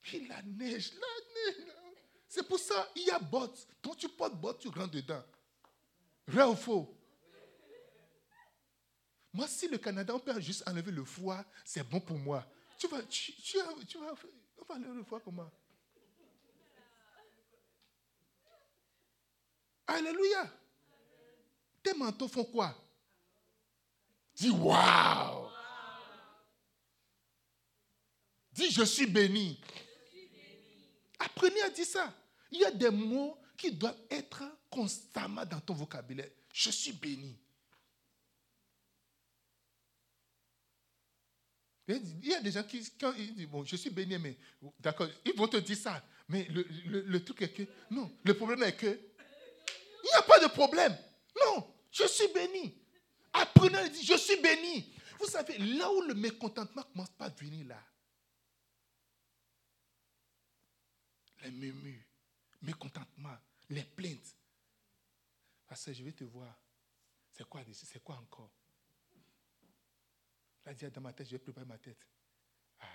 Puis la neige, la neige. C'est pour ça, il y a bottes. Quand tu portes bottes, tu rentres dedans. Vrai ou faux? Moi, si le Canada, on peut juste enlever le foie, c'est bon pour moi. Tu vas, tu, vas, on va enlever le foie comment? Alléluia. Tes manteaux font quoi? Dis waouh. Dis je suis béni. Apprenez à dire ça. Il y a des mots qui doivent être constamment dans ton vocabulaire. Je suis béni. Il y a des gens qui, disent, bon, je suis béni, mais d'accord, ils vont te dire ça. Mais le, le truc est que, non, le problème est que il n'y a pas de problème. Non, je suis béni. Apprenez à dire, je suis béni. Vous savez, là où le mécontentement commence pas à venir là, les murmures, mécontentement, les plaintes. Parce que je vais te voir. C'est quoi, c'est quoi encore? Là, dans ma tête, je vais préparer ma tête. Ah,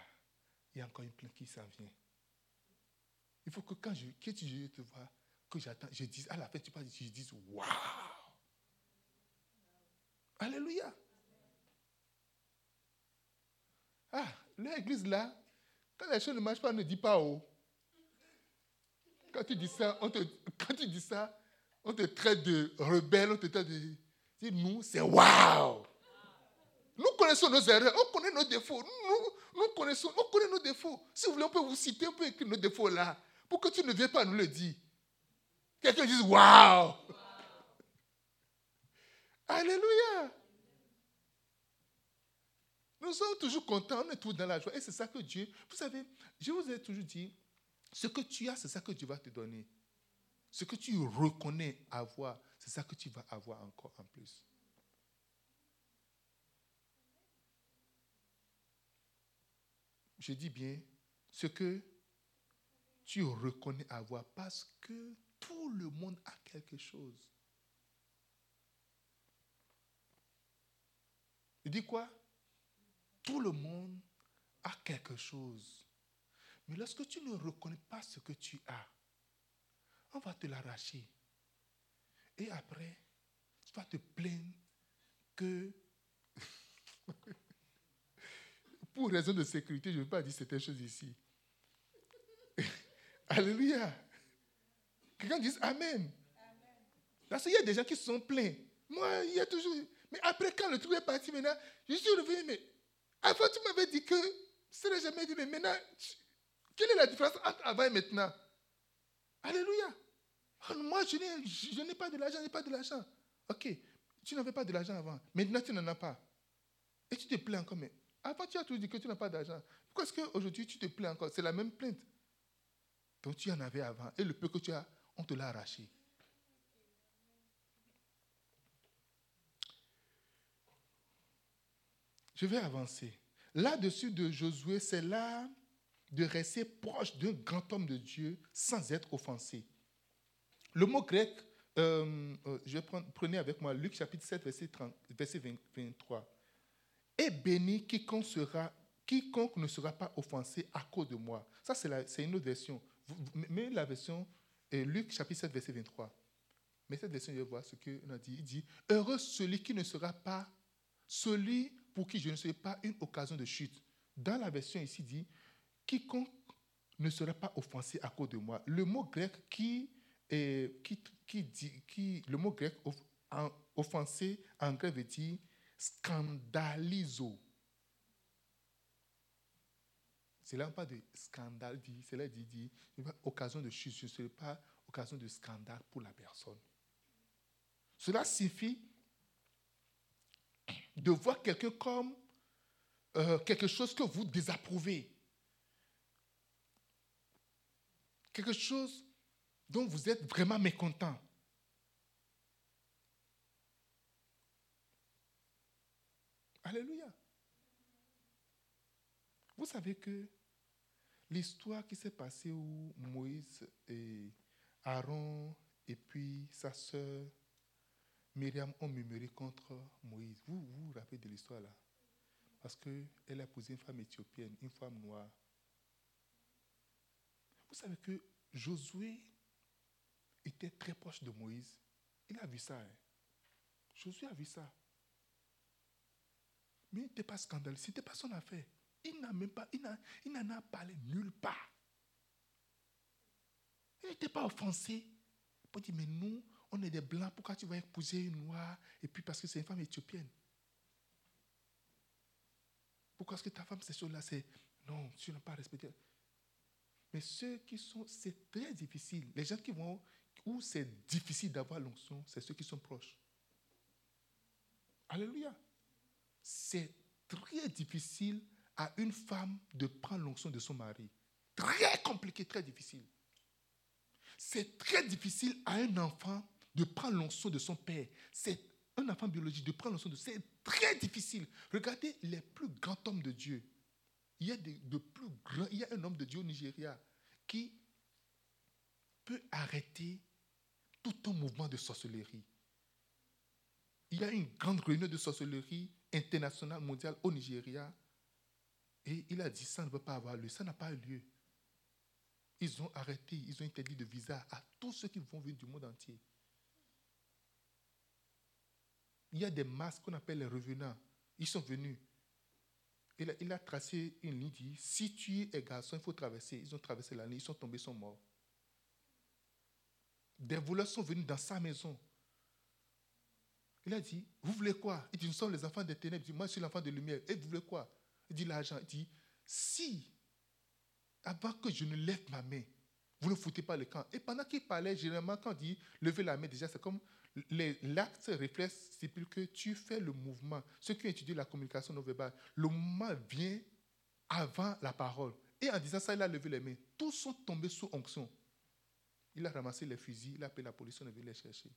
il y a encore une plainte qui s'en vient. Il faut que quand je, que je te vois, que j'attends, je dis, à la fin, tu parles, je dis, waouh! Alléluia! Ah, l'église là, quand les choses ne marchent pas, ne dis pas oh. Quand tu dis ça, on te, quand tu dis ça, on te traite de rebelle, on te traite de. Dis, nous, c'est waouh! Nous connaissons nos erreurs, on connaît nos défauts. Nous, nous connaissons, on connaît nos défauts. Si vous voulez, on peut vous citer, on peut écrire nos défauts là, pour que tu ne viennes pas nous le dire. Quelqu'un dise Waouh Alléluia Nous sommes toujours contents, on est tous dans la joie. Et c'est ça que Dieu. Vous savez, je vous ai toujours dit ce que tu as, c'est ça que Dieu va te donner. Ce que tu reconnais avoir, c'est ça que tu vas avoir encore en plus. Je dis bien ce que tu reconnais avoir parce que tout le monde a quelque chose. Il dit quoi? Tout le monde a quelque chose. Mais lorsque tu ne reconnais pas ce que tu as, on va te l'arracher. Et après, tu vas te plaindre que, (laughs) pour raison de sécurité, je ne veux pas dire certaines choses ici. (laughs) Alléluia. Quelqu'un dise Amen. Parce qu'il y a des gens qui se sont plaints. Moi, il y a toujours. Mais après, quand le truc est parti, maintenant, je suis revenu. Mais avant, tu m'avais dit que. Je ne jamais dit, mais maintenant, quelle est la différence entre avant et maintenant? Alléluia. Oh, moi, je n'ai pas de l'argent, je n'ai pas de l'argent. Ok, tu n'avais pas de l'argent avant. Maintenant, tu n'en as pas. Et tu te plains encore. Mais avant, tu as toujours dit que tu n'as pas d'argent. Pourquoi est-ce qu'aujourd'hui, tu te plains encore? C'est la même plainte. Donc, tu en avais avant. Et le peu que tu as, on te l'a arraché. Je vais avancer. Là-dessus de Josué, c'est là de rester proche d'un grand homme de Dieu sans être offensé. Le mot grec, euh, euh, je avec moi Luc chapitre 7, verset, 30, verset 23. Et béni quiconque, sera, quiconque ne sera pas offensé à cause de moi. Ça, c'est une autre version. Mais la version et Luc chapitre 7, verset 23. Mais cette version, je vais voir ce qu'on a dit. Il dit, heureux celui qui ne sera pas, celui pour qui je ne serai pas une occasion de chute. Dans la version ici dit, quiconque ne sera pas offensé à cause de moi. Le mot grec qui, est, qui, qui dit, qui, le mot grec offensé en grec veut dire scandalizo. C'est là pas de scandale, dit, c'est là dit, dit, occasion de chute, je ne serai pas occasion de scandale pour la personne. Cela signifie de voir quelqu'un comme euh, quelque chose que vous désapprouvez. Quelque chose dont vous êtes vraiment mécontent. Alléluia. Vous savez que L'histoire qui s'est passée où Moïse et Aaron et puis sa sœur Myriam ont murmuré contre Moïse. Vous vous, rappelez de l'histoire là? Parce qu'elle a épousé une femme éthiopienne, une femme noire. Vous savez que Josué était très proche de Moïse. Il a vu ça. Hein. Josué a vu ça. Mais il n'était pas scandaleux. Ce n'était pas son affaire. Il n'a même pas, il n'en a, parlé nulle part. Il n'était pas offensé. Il dire, mais nous, on est des blancs, pourquoi tu vas épouser une noire Et puis parce que c'est une femme éthiopienne? Pourquoi est-ce que ta femme, c'est cela C'est non, tu n'as pas respecté? Mais ceux qui sont, c'est très difficile. Les gens qui vont, où c'est difficile d'avoir l'onction, c'est ceux qui sont proches. Alléluia. C'est très difficile à une femme de prendre l'onction de son mari. Très compliqué, très difficile. C'est très difficile à un enfant de prendre l'onction de son père. C'est un enfant biologique de prendre l'onction de c'est très difficile. Regardez les plus grands hommes de Dieu. Il y a de, plus grands, il un homme de Dieu au Nigeria qui peut arrêter tout un mouvement de sorcellerie. Il y a une grande réunion de sorcellerie internationale, mondiale au Nigeria. Et il a dit, ça ne va pas avoir lieu. Ça n'a pas eu lieu. Ils ont arrêté, ils ont interdit de visa à tous ceux qui vont venir du monde entier. Il y a des masques qu'on appelle les revenants. Ils sont venus. Il a, tracé une ligne, dit, si tu es garçon, il faut traverser. Ils ont traversé la ligne, ils sont tombés, ils sont morts. Des voleurs sont venus dans sa maison. Il a dit, vous voulez quoi? Il dit, nous sommes les enfants des ténèbres. Il dit, moi je suis l'enfant de lumière. Et vous voulez quoi? Il dit, l'argent. Il dit, si, avant que je ne lève ma main, vous ne foutez pas le camp. Et pendant qu'il parlait, généralement, quand il dit lever la main, déjà, c'est comme l'acte réflexe plus que tu fais le mouvement. Ceux qui étudié la communication non verbale, le mouvement vient avant la parole. Et en disant ça, il a levé les mains. Tous sont tombés sous onction. Il a ramassé les fusils, il a appelé la police, on est venu les chercher.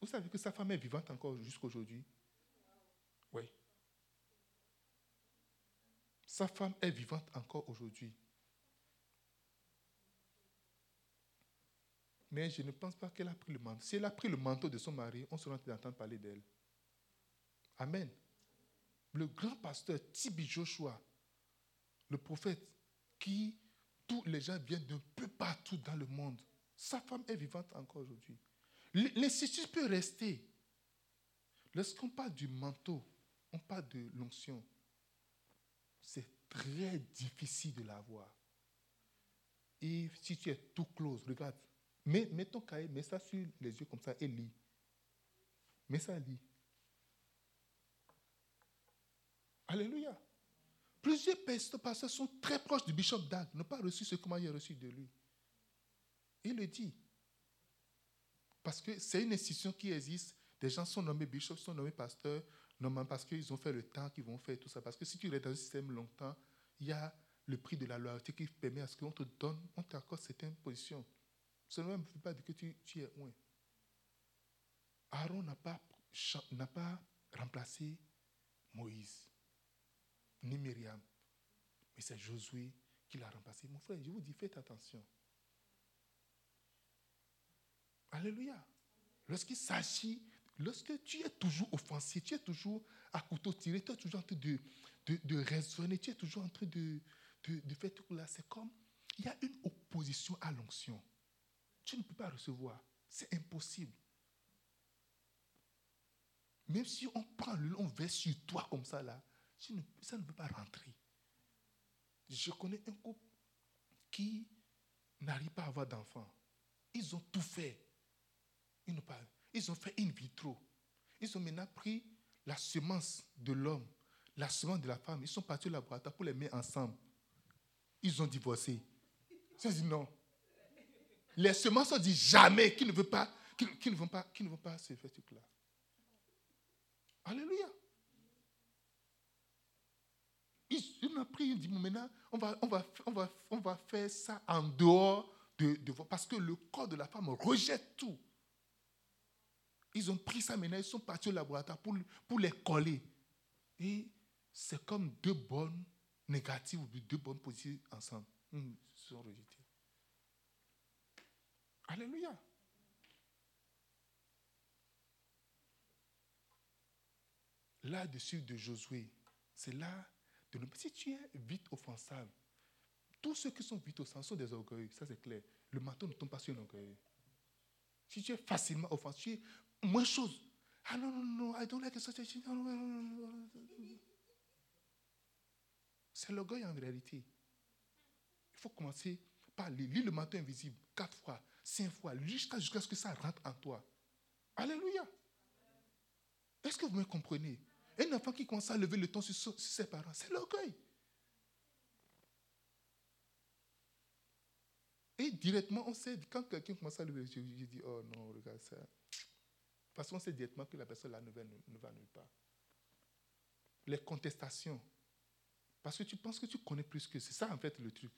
Vous savez que sa femme est vivante encore jusqu'à aujourd'hui Oui. Sa femme est vivante encore aujourd'hui. Mais je ne pense pas qu'elle a pris le manteau. Si elle a pris le manteau de son mari, on train d'entendre parler d'elle. Amen. Le grand pasteur Tibi Joshua, le prophète, qui tous les gens viennent d'un peu partout dans le monde. Sa femme est vivante encore aujourd'hui. L'institut peut rester. Lorsqu'on parle du manteau, on parle de l'onction. C'est très difficile de l'avoir. Et si tu es tout close, regarde, mets, ton cahier, mets ça sur les yeux comme ça et lis. Mets ça, lis. Alléluia. Plusieurs pasteurs sont très proches du bishop Dag, n'ont pas reçu ce il a reçu de lui. Il le dit. Parce que c'est une institution qui existe. Des gens sont nommés bishops, sont nommés pasteurs, non parce qu'ils ont fait le temps qu'ils vont faire tout ça. Parce que si tu restes dans un système longtemps, il y a le prix de la loyauté qui permet à ce qu'on te donne, on t'accorde certaines positions. Cela ne pas dire que tu, es loin. Aaron n'a pas, n'a pas remplacé Moïse, ni Myriam, mais c'est Josué qui l'a remplacé. Mon frère, je vous dis, faites attention. Alléluia. Lorsqu'il s'agit, lorsque tu es toujours offensé, tu es toujours à couteau tiré, tu es toujours en train de, de, raisonner, tu es toujours en train de, de, faire tout là, c'est comme, il y a une opposition à l'onction. Tu ne peux pas recevoir. C'est impossible. Même si on prend le on verse sur toi comme ça là, ça ne peut pas rentrer. Je connais un couple qui n'arrive pas à avoir d'enfants. Ils ont tout fait. Ils, ils ont fait in vitro. Ils ont maintenant pris la semence de l'homme, la semence de la femme. Ils sont partis au laboratoire pour les mettre ensemble. Ils ont divorcé. Ont dit non. Les semences dit jamais qu'ils ne veulent pas, qu'ils, ne vont pas, qu'ils ne vont pas se faire ce truc-là. Alléluia. Ils, ont pris, ils ont dit maintenant, on va, on, va, on, va, on va faire ça en dehors de, de parce que le corps de la femme rejette tout. Ils ont pris ça maintenant, ils sont partis au laboratoire pour, les coller. Et c'est comme deux bonnes négatives ou deux bonnes positions ensemble, ils sont rejetés. Alléluia. Là-dessus de Josué, c'est là de nous. Si tu es vite offensable, tous ceux qui sont vite offensables sont des orgueils, ça c'est clair. Le marteau ne tombe pas sur un orgueil. Si tu es facilement offensé, tu es moins chose. Ah non, non, non, I don't like C'est l'orgueil en réalité. Il faut commencer par lire le manteau invisible quatre fois, cinq fois, jusqu'à ce que ça rentre en toi. Alléluia. Est-ce que vous me comprenez? Un enfant qui commence à lever le ton sur, ses parents, c'est l'orgueil. Et directement, on sait, quand quelqu'un commence à lever le ton, je dis, oh non, regarde ça. Parce qu'on sait directement que la personne là ne va, ne va nulle part. Les contestations. Parce que tu penses que tu connais plus que c'est ça en fait le truc.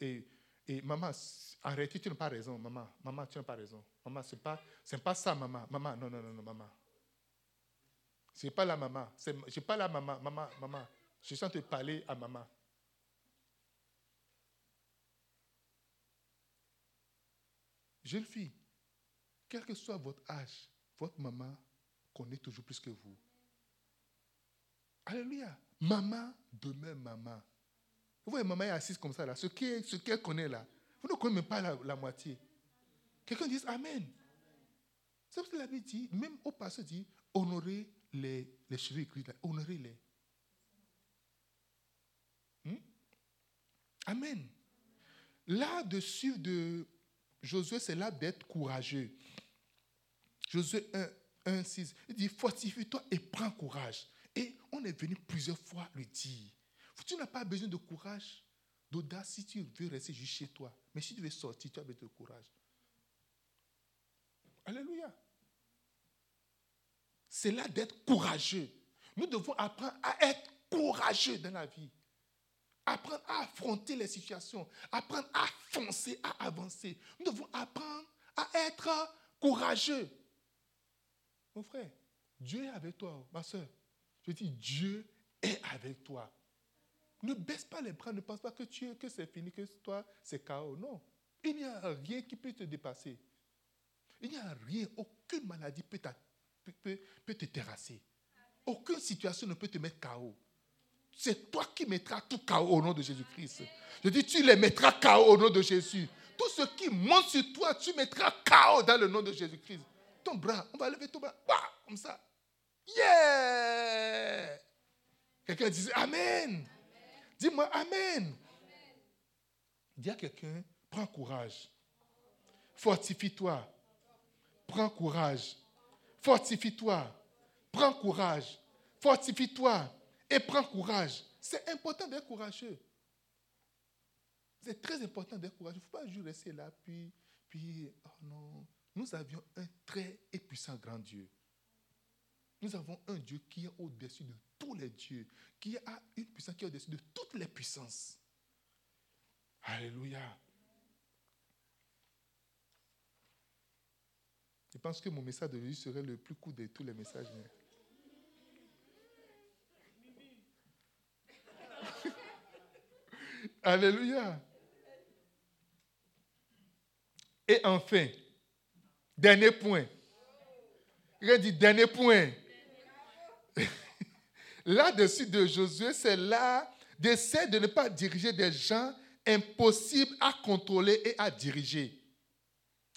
Et, et maman, arrête, tu n'as pas raison, maman. Maman, tu n'as pas raison. Maman, ce n'est pas, pas ça, maman. Maman, non, non, non, non, maman. Ce n'est pas la maman. Je ne pas la maman. Maman, maman. Je sens te parler à maman. Jeune fille, quel que soit votre âge, votre maman connaît toujours plus que vous. Alléluia. Maman demeure maman. Vous voyez, maman est assise comme ça, là. Ce qu'elle connaît, là, vous ne connaissez même pas la, moitié. Quelqu'un dit Amen. C'est ce que la Bible dit, même au passé dit, honorez les, les cheveux écrits, honorez-les. Hmm? Amen. Là-dessus de Josué, c'est là d'être courageux. Josué 1, 1, 6, il dit, fortifie-toi et prends courage. Et on est venu plusieurs fois lui dire, tu n'as pas besoin de courage, d'audace si tu veux rester juste chez toi. Mais si tu veux sortir, tu as besoin de courage. Alléluia. C'est là d'être courageux. Nous devons apprendre à être courageux dans la vie. Apprendre à affronter les situations. Apprendre à foncer, à avancer. Nous devons apprendre à être courageux. Mon frère, Dieu est avec toi, ma soeur. Je dis, Dieu est avec toi. Ne baisse pas les bras, ne pense pas que, que c'est fini, que toi, c'est chaos. Non. Il n'y a rien qui peut te dépasser. Il n'y a rien, aucune maladie peut, peut, peut te terrasser. Aucune situation ne peut te mettre chaos. C'est toi qui mettras tout chaos au nom de Jésus-Christ. Je dis, tu les mettras chaos au nom de Jésus. Tout ce qui monte sur toi, tu mettras chaos dans le nom de Jésus-Christ. Ton bras, on va lever ton bras, comme ça. Yeah! Quelqu'un dit Amen. Dis-moi Amen. Dis à quelqu'un, prends courage. Fortifie-toi. Prends courage. Fortifie-toi. Prends courage. Fortifie-toi et prends courage. C'est important d'être courageux. C'est très important d'être courageux. Il ne faut pas juste rester là, puis, puis, oh non. Nous avions un très et puissant grand Dieu. Nous avons un Dieu qui est au-dessus de tous les dieux, qui a une puissance qui est au-dessus de toutes les puissances. Alléluia. Je pense que mon message de Jésus serait le plus court de tous les messages. (laughs) Alléluia. Et enfin, dernier point. Il dit dernier point. (laughs) Là-dessus de Josué, c'est là d'essayer de ne pas diriger des gens impossibles à contrôler et à diriger.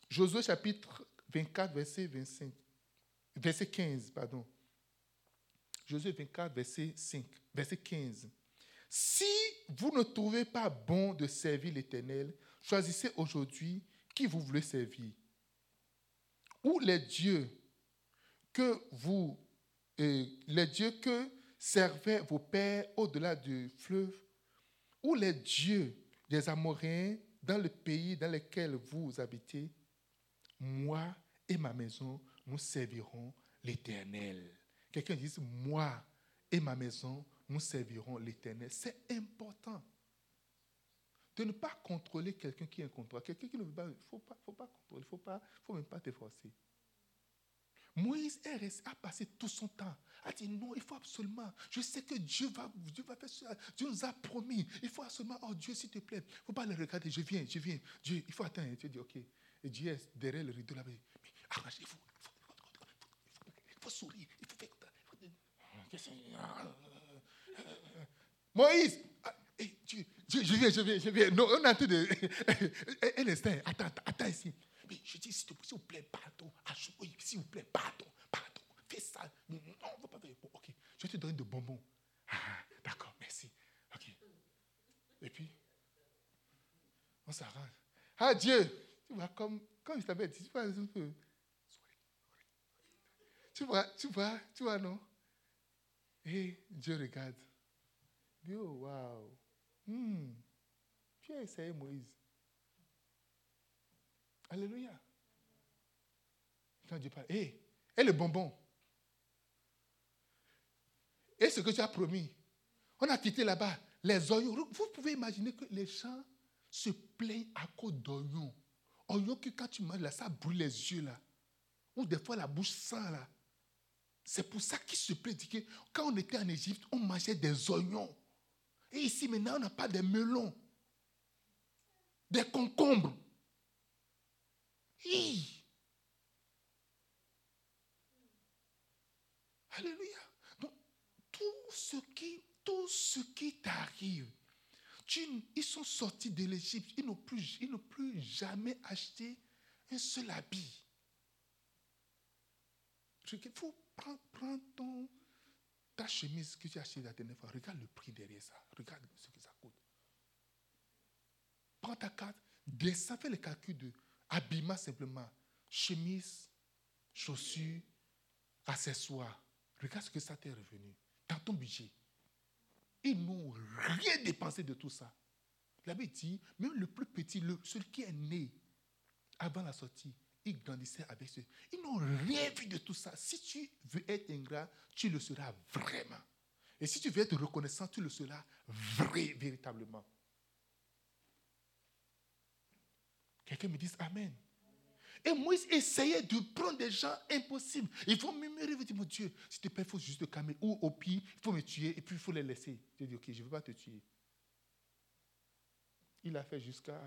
Josué chapitre 24, verset 25. Verset 15, pardon. Josué 24, verset 5, verset 15. Si vous ne trouvez pas bon de servir l'Éternel, choisissez aujourd'hui qui vous voulez servir. Ou les dieux que vous, euh, les dieux que servaient vos pères au-delà du fleuve, ou les dieux des Amoréens dans le pays dans lequel vous habitez, moi et ma maison, nous servirons l'Éternel. Quelqu'un dit, moi et ma maison, nous servirons l'Éternel. C'est important de ne pas contrôler quelqu'un qui est un contrôle. Quelqu'un qui ne veut pas, il ne faut pas, contrôler, il ne faut, faut même pas t'efforcer. Moïse a passé tout son temps a dit non, il faut absolument. Je sais que Dieu va, Dieu va faire ça. Dieu nous a promis. Il faut absolument. Oh Dieu, s'il te plaît. Il ne faut pas le regarder. Je viens, je viens. Dieu, il faut attendre. Dieu dit ok. Et Dieu est derrière le rideau là-bas. Mais arrangez-vous. Il faut sourire. Il faut faire. Moïse, ah, Dieu, Dieu, je viens, je viens, je viens. Non, on a tout de. (laughs) Un instant, attends, attends ici. Je dis, s'il vous plaît, pardon. S'il vous plaît, pardon fais ça. Non, on ne va pas faire. ok, je te donner de bonbons. Ah, d'accord, merci. Ok. Et puis, on s'arrange. Ah Dieu, tu vois, comme, comme je t'avais dit, tu vois. Tu vois, tu vois, tu vois, non? Et Dieu regarde. Dieu, oh, waouh. Hmm. Tu as essayé Moïse? Alléluia. Quand Dieu parle, et le bonbon et ce que tu as promis. On a quitté là-bas les oignons. Vous pouvez imaginer que les gens se plaignent à cause d'oignons. Oignons que quand tu manges là, ça brûle les yeux là. Ou des fois la bouche sent là. C'est pour ça qu'ils se plaignent. Quand on était en Égypte, on mangeait des oignons. Et ici maintenant, on n'a pas des melons. Des concombres. Alléluia tout ce qui, tout ce qui t'arrive, ils sont sortis de l'Égypte, ils n'ont plus, plus jamais acheté un seul habit. Il faut prendre, ton, ta chemise que tu as achetée la dernière fois. Regarde le prix derrière ça. Regarde ce que ça coûte. Prends ta carte, descends, fais le calcul de habillement simplement. Chemise, chaussures, accessoires. Regarde ce que ça t'est revenu dans ton budget. Ils n'ont rien dépensé de tout ça. La Bible dit, même le plus petit, celui qui est né avant la sortie, il grandissait avec ce. Ils n'ont rien vu de tout ça. Si tu veux être ingrat, tu le seras vraiment. Et si tu veux être reconnaissant, tu le seras vrai, véritablement. Quelqu'un me dise Amen. Et Moïse essayait de prendre des gens impossibles. Ils vont murmurer, ils vont dire, mon Dieu, s'il te plaît, il faut juste te calmer. Ou au pire, il faut me tuer et puis il faut les laisser. Je dis, ok, je ne veux pas te tuer. Il a fait jusqu'à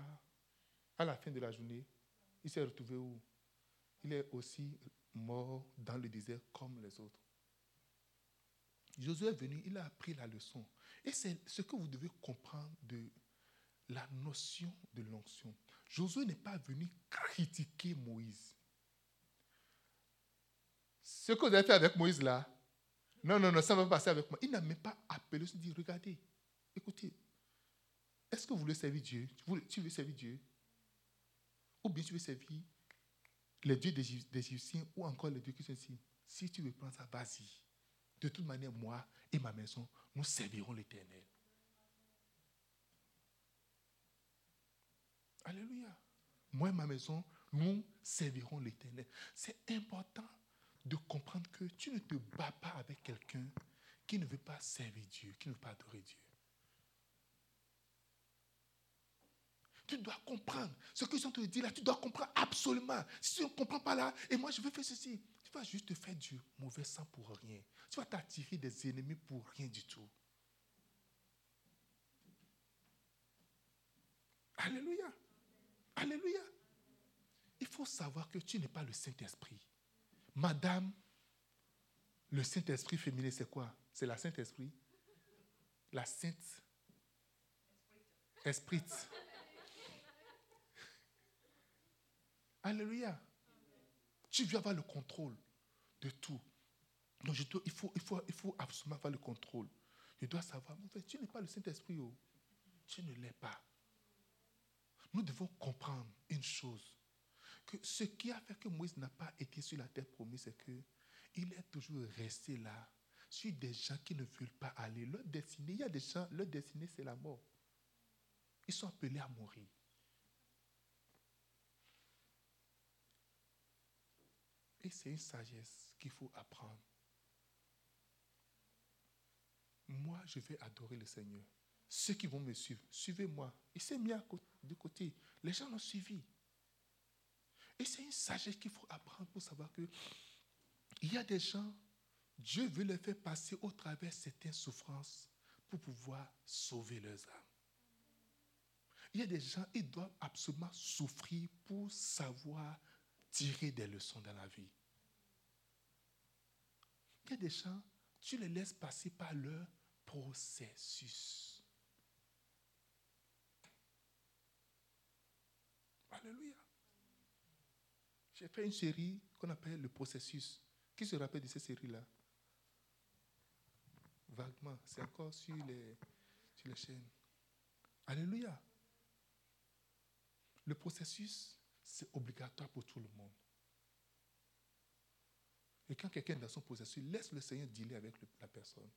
à la fin de la journée. Il s'est retrouvé où? Il est aussi mort dans le désert comme les autres. Josué est venu, il a appris la leçon. Et c'est ce que vous devez comprendre de la notion de l'onction. Josué n'est pas venu critiquer Moïse. Ce que vous avez fait avec Moïse là, non, non, non, ça va passer avec moi. Il n'a même pas appelé, il dit, regardez, écoutez, est-ce que vous voulez servir Dieu? Tu veux servir Dieu? Ou bien tu veux servir les dieux des Égyptiens ou encore les dieux qui sont ici? Si tu veux prendre ça, vas-y. De toute manière, moi et ma maison, nous servirons l'Éternel. Alléluia. Moi et ma maison, nous servirons l'Éternel. C'est important de comprendre que tu ne te bats pas avec quelqu'un qui ne veut pas servir Dieu, qui ne veut pas adorer Dieu. Tu dois comprendre. Ce que je te dire là, tu dois comprendre absolument. Si tu ne comprends pas là, et moi je veux faire ceci, tu vas juste te faire du mauvais sang pour rien. Tu vas t'attirer des ennemis pour rien du tout. Alléluia. Alléluia. Il faut savoir que tu n'es pas le Saint-Esprit. Madame, le Saint-Esprit féminin, c'est quoi? C'est la Saint-Esprit? La Sainte Esprit. Alléluia. Tu veux avoir le contrôle de tout. Donc, il, faut, absolument avoir le contrôle. Je dois savoir, tu n'es pas le Saint-Esprit. Oh. Tu ne l'es pas nous devons comprendre une chose. Que ce qui a fait que Moïse n'a pas été sur la terre promise, c'est qu'il est toujours resté là, sur des gens qui ne veulent pas aller. Leur destinée, il y a des gens, leur destinée, c'est la mort. Ils sont appelés à mourir. Et c'est une sagesse qu'il faut apprendre. Moi, je vais adorer le Seigneur ceux qui vont me suivre, suivez-moi. Il s'est mis de côté. Les gens l'ont suivi. Et c'est une sagesse qu'il faut apprendre pour savoir que Il y a des gens, Dieu veut les faire passer au travers certaines souffrances pour pouvoir sauver leurs âmes. Il y a des gens, ils doivent absolument souffrir pour savoir tirer des leçons dans la vie. Il y a des gens, tu les laisses passer par leur processus. Alléluia. J'ai fait une série qu'on appelle le processus. Qui se rappelle de cette série-là? Vaguement. C'est encore sur les, sur les chaînes. Alléluia. Le processus, c'est obligatoire pour tout le monde. Et quand quelqu'un est dans son processus, laisse le Seigneur dealer avec la personne.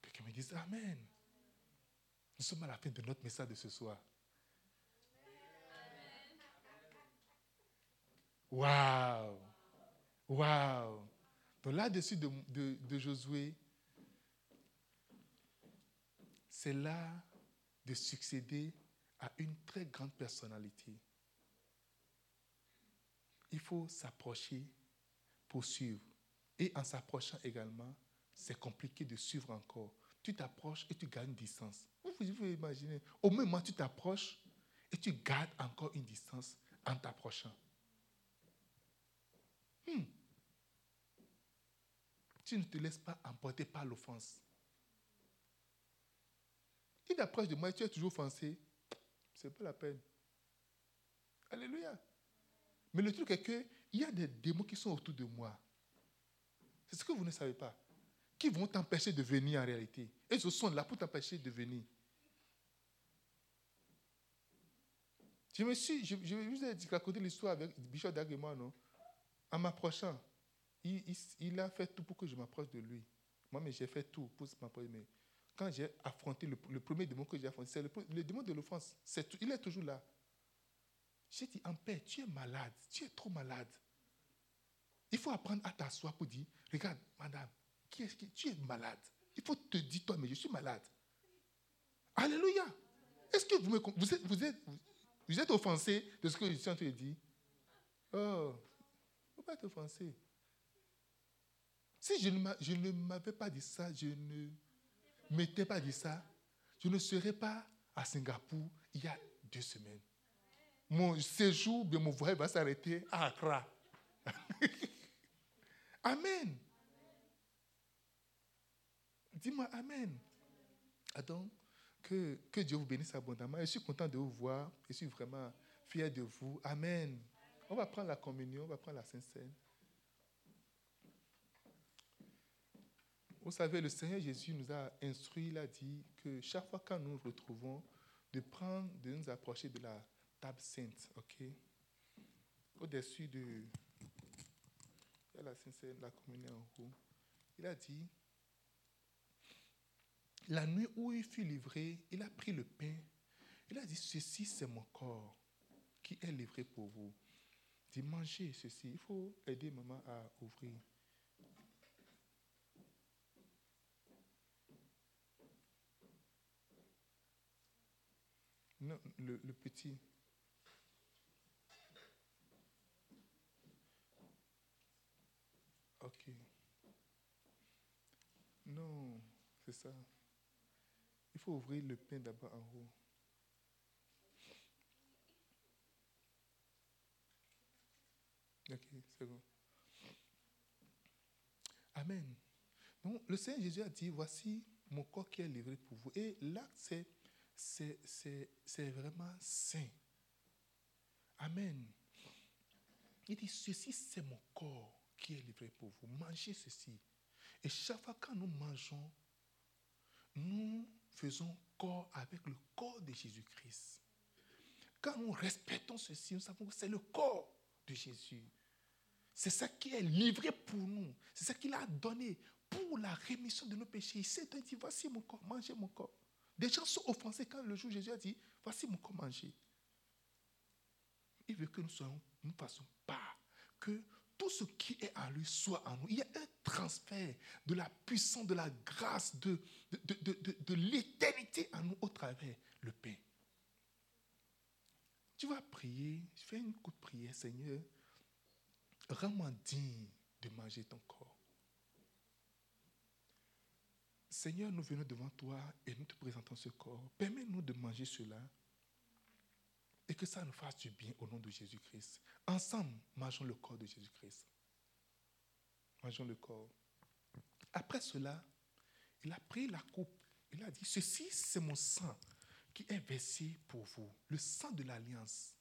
Quelqu'un me dit Amen. Nous sommes à la fin de notre message de ce soir. Waouh! Waouh! Donc là-dessus de, Josué, c'est là de succéder à une très grande personnalité. Il faut s'approcher pour suivre. Et en s'approchant également, c'est compliqué de suivre encore. Tu t'approches et tu gagnes distance. Vous pouvez imaginer, au moment, tu t'approches et tu gardes encore une distance en t'approchant. Hmm. Tu ne te laisses pas emporter par l'offense. Il approche de moi et tu es toujours offensé. Ce n'est pas la peine. Alléluia. Mais le truc est qu'il y a des démons qui sont autour de moi. C'est ce que vous ne savez pas. Qui vont t'empêcher de venir en réalité. Et ce sont là pour t'empêcher de venir. Je me suis, je, vous ai raconté l'histoire avec Bishop Dagema, non? En m'approchant, il, a fait tout pour que je m'approche de lui. Moi, mais j'ai fait tout pour m'approcher. Mais quand j'ai affronté le, premier démon que j'ai affronté, c'est le, démon de l'offense. il est toujours là. J'ai dit, en paix, tu es malade, tu es trop malade. Il faut apprendre à t'asseoir pour dire, regarde, madame, tu es malade. Il faut te dire, toi, mais je suis malade. Alléluia. Est-ce que vous, me, êtes, vous, êtes, offensé de ce que je suis en train de dire? Oh, pas être offensé. Si je ne m'avais pas dit ça, je ne m'étais pas dit ça, je ne serais pas à Singapour il y a deux semaines. Mon séjour, mon voyage va s'arrêter à Accra. (laughs) amen. Dis-moi Amen. Que, que Dieu vous bénisse abondamment. Je suis content de vous voir. Je suis vraiment fier de vous. Amen. On va prendre la communion, on va prendre la Sainte-Seine. Vous savez, le Seigneur Jésus nous a instruit, il a dit que chaque fois que nous nous retrouvons, de prendre, de nous approcher de la table sainte, ok? Au-dessus de, la Sainte la communion en haut. Il a dit, la nuit où il fut livré, il a pris le pain. Il a dit, ceci c'est mon corps qui est livré pour vous. Dit, ceci. Il faut aider maman à ouvrir. Non, le, petit. Ok. Non, c'est ça. Il faut ouvrir le pain d'abord en haut. Amen. Donc, le Seigneur Jésus a dit, voici mon corps qui est livré pour vous. Et là, c'est vraiment saint. Amen. Il dit, ceci c'est mon corps qui est livré pour vous. Mangez ceci. Et chaque fois que nous mangeons, nous faisons corps avec le corps de Jésus-Christ. Quand nous respectons ceci, nous savons que c'est le corps de Jésus. C'est ça qui est livré pour nous. C'est ça qu'il a donné pour la rémission de nos péchés. Il s'est dit, voici mon corps, mangez mon corps. Des gens sont offensés quand le jour Jésus a dit, voici mon corps manger. Il veut que nous soyons, nous ne passons pas, que tout ce qui est en lui soit en nous. Il y a un transfert de la puissance, de la grâce, de, de, de, l'éternité en nous au travers le pain. Tu vas prier, fais une courte prière, Seigneur. Rends-moi digne de manger ton corps. Seigneur, nous venons devant toi et nous te présentons ce corps. Permets-nous de manger cela et que ça nous fasse du bien au nom de Jésus-Christ. Ensemble, mangeons le corps de Jésus-Christ. Mangeons le corps. Après cela, il a pris la coupe. Il a dit, ceci c'est mon sang qui est versé pour vous, le sang de l'alliance.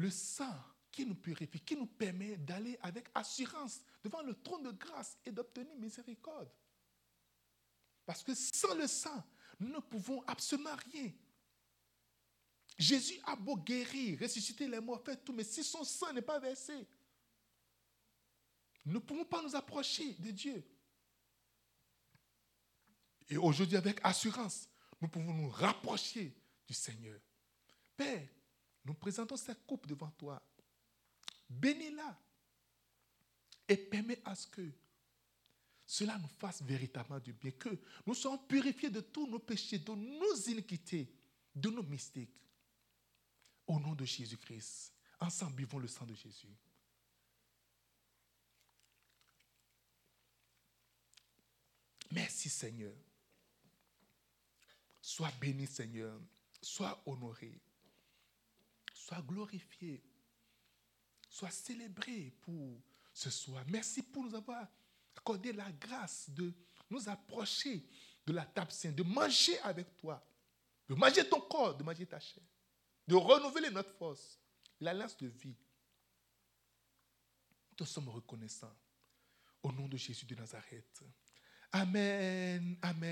Le sang qui nous purifie, qui nous permet d'aller avec assurance devant le trône de grâce et d'obtenir miséricorde. Parce que sans le sang, nous ne pouvons absolument rien. Jésus a beau guérir, ressusciter les morts, faire tout, mais si son sang n'est pas versé, nous ne pouvons pas nous approcher de Dieu. Et aujourd'hui, avec assurance, nous pouvons nous rapprocher du Seigneur. Père, nous présentons cette coupe devant toi. Bénis-la et permets à ce que cela nous fasse véritablement du bien, que nous soyons purifiés de tous nos péchés, de nos iniquités, de nos mystiques. Au nom de Jésus-Christ, ensemble vivons le sang de Jésus. Merci Seigneur. Sois béni Seigneur. Sois honoré. Sois glorifié. Sois célébré pour ce soir. Merci pour nous avoir accordé la grâce de nous approcher de la table sainte, de manger avec toi, de manger ton corps, de manger ta chair, de renouveler notre force, l'alliance de vie. Nous sommes reconnaissants. Au nom de Jésus de Nazareth. Amen. Amen.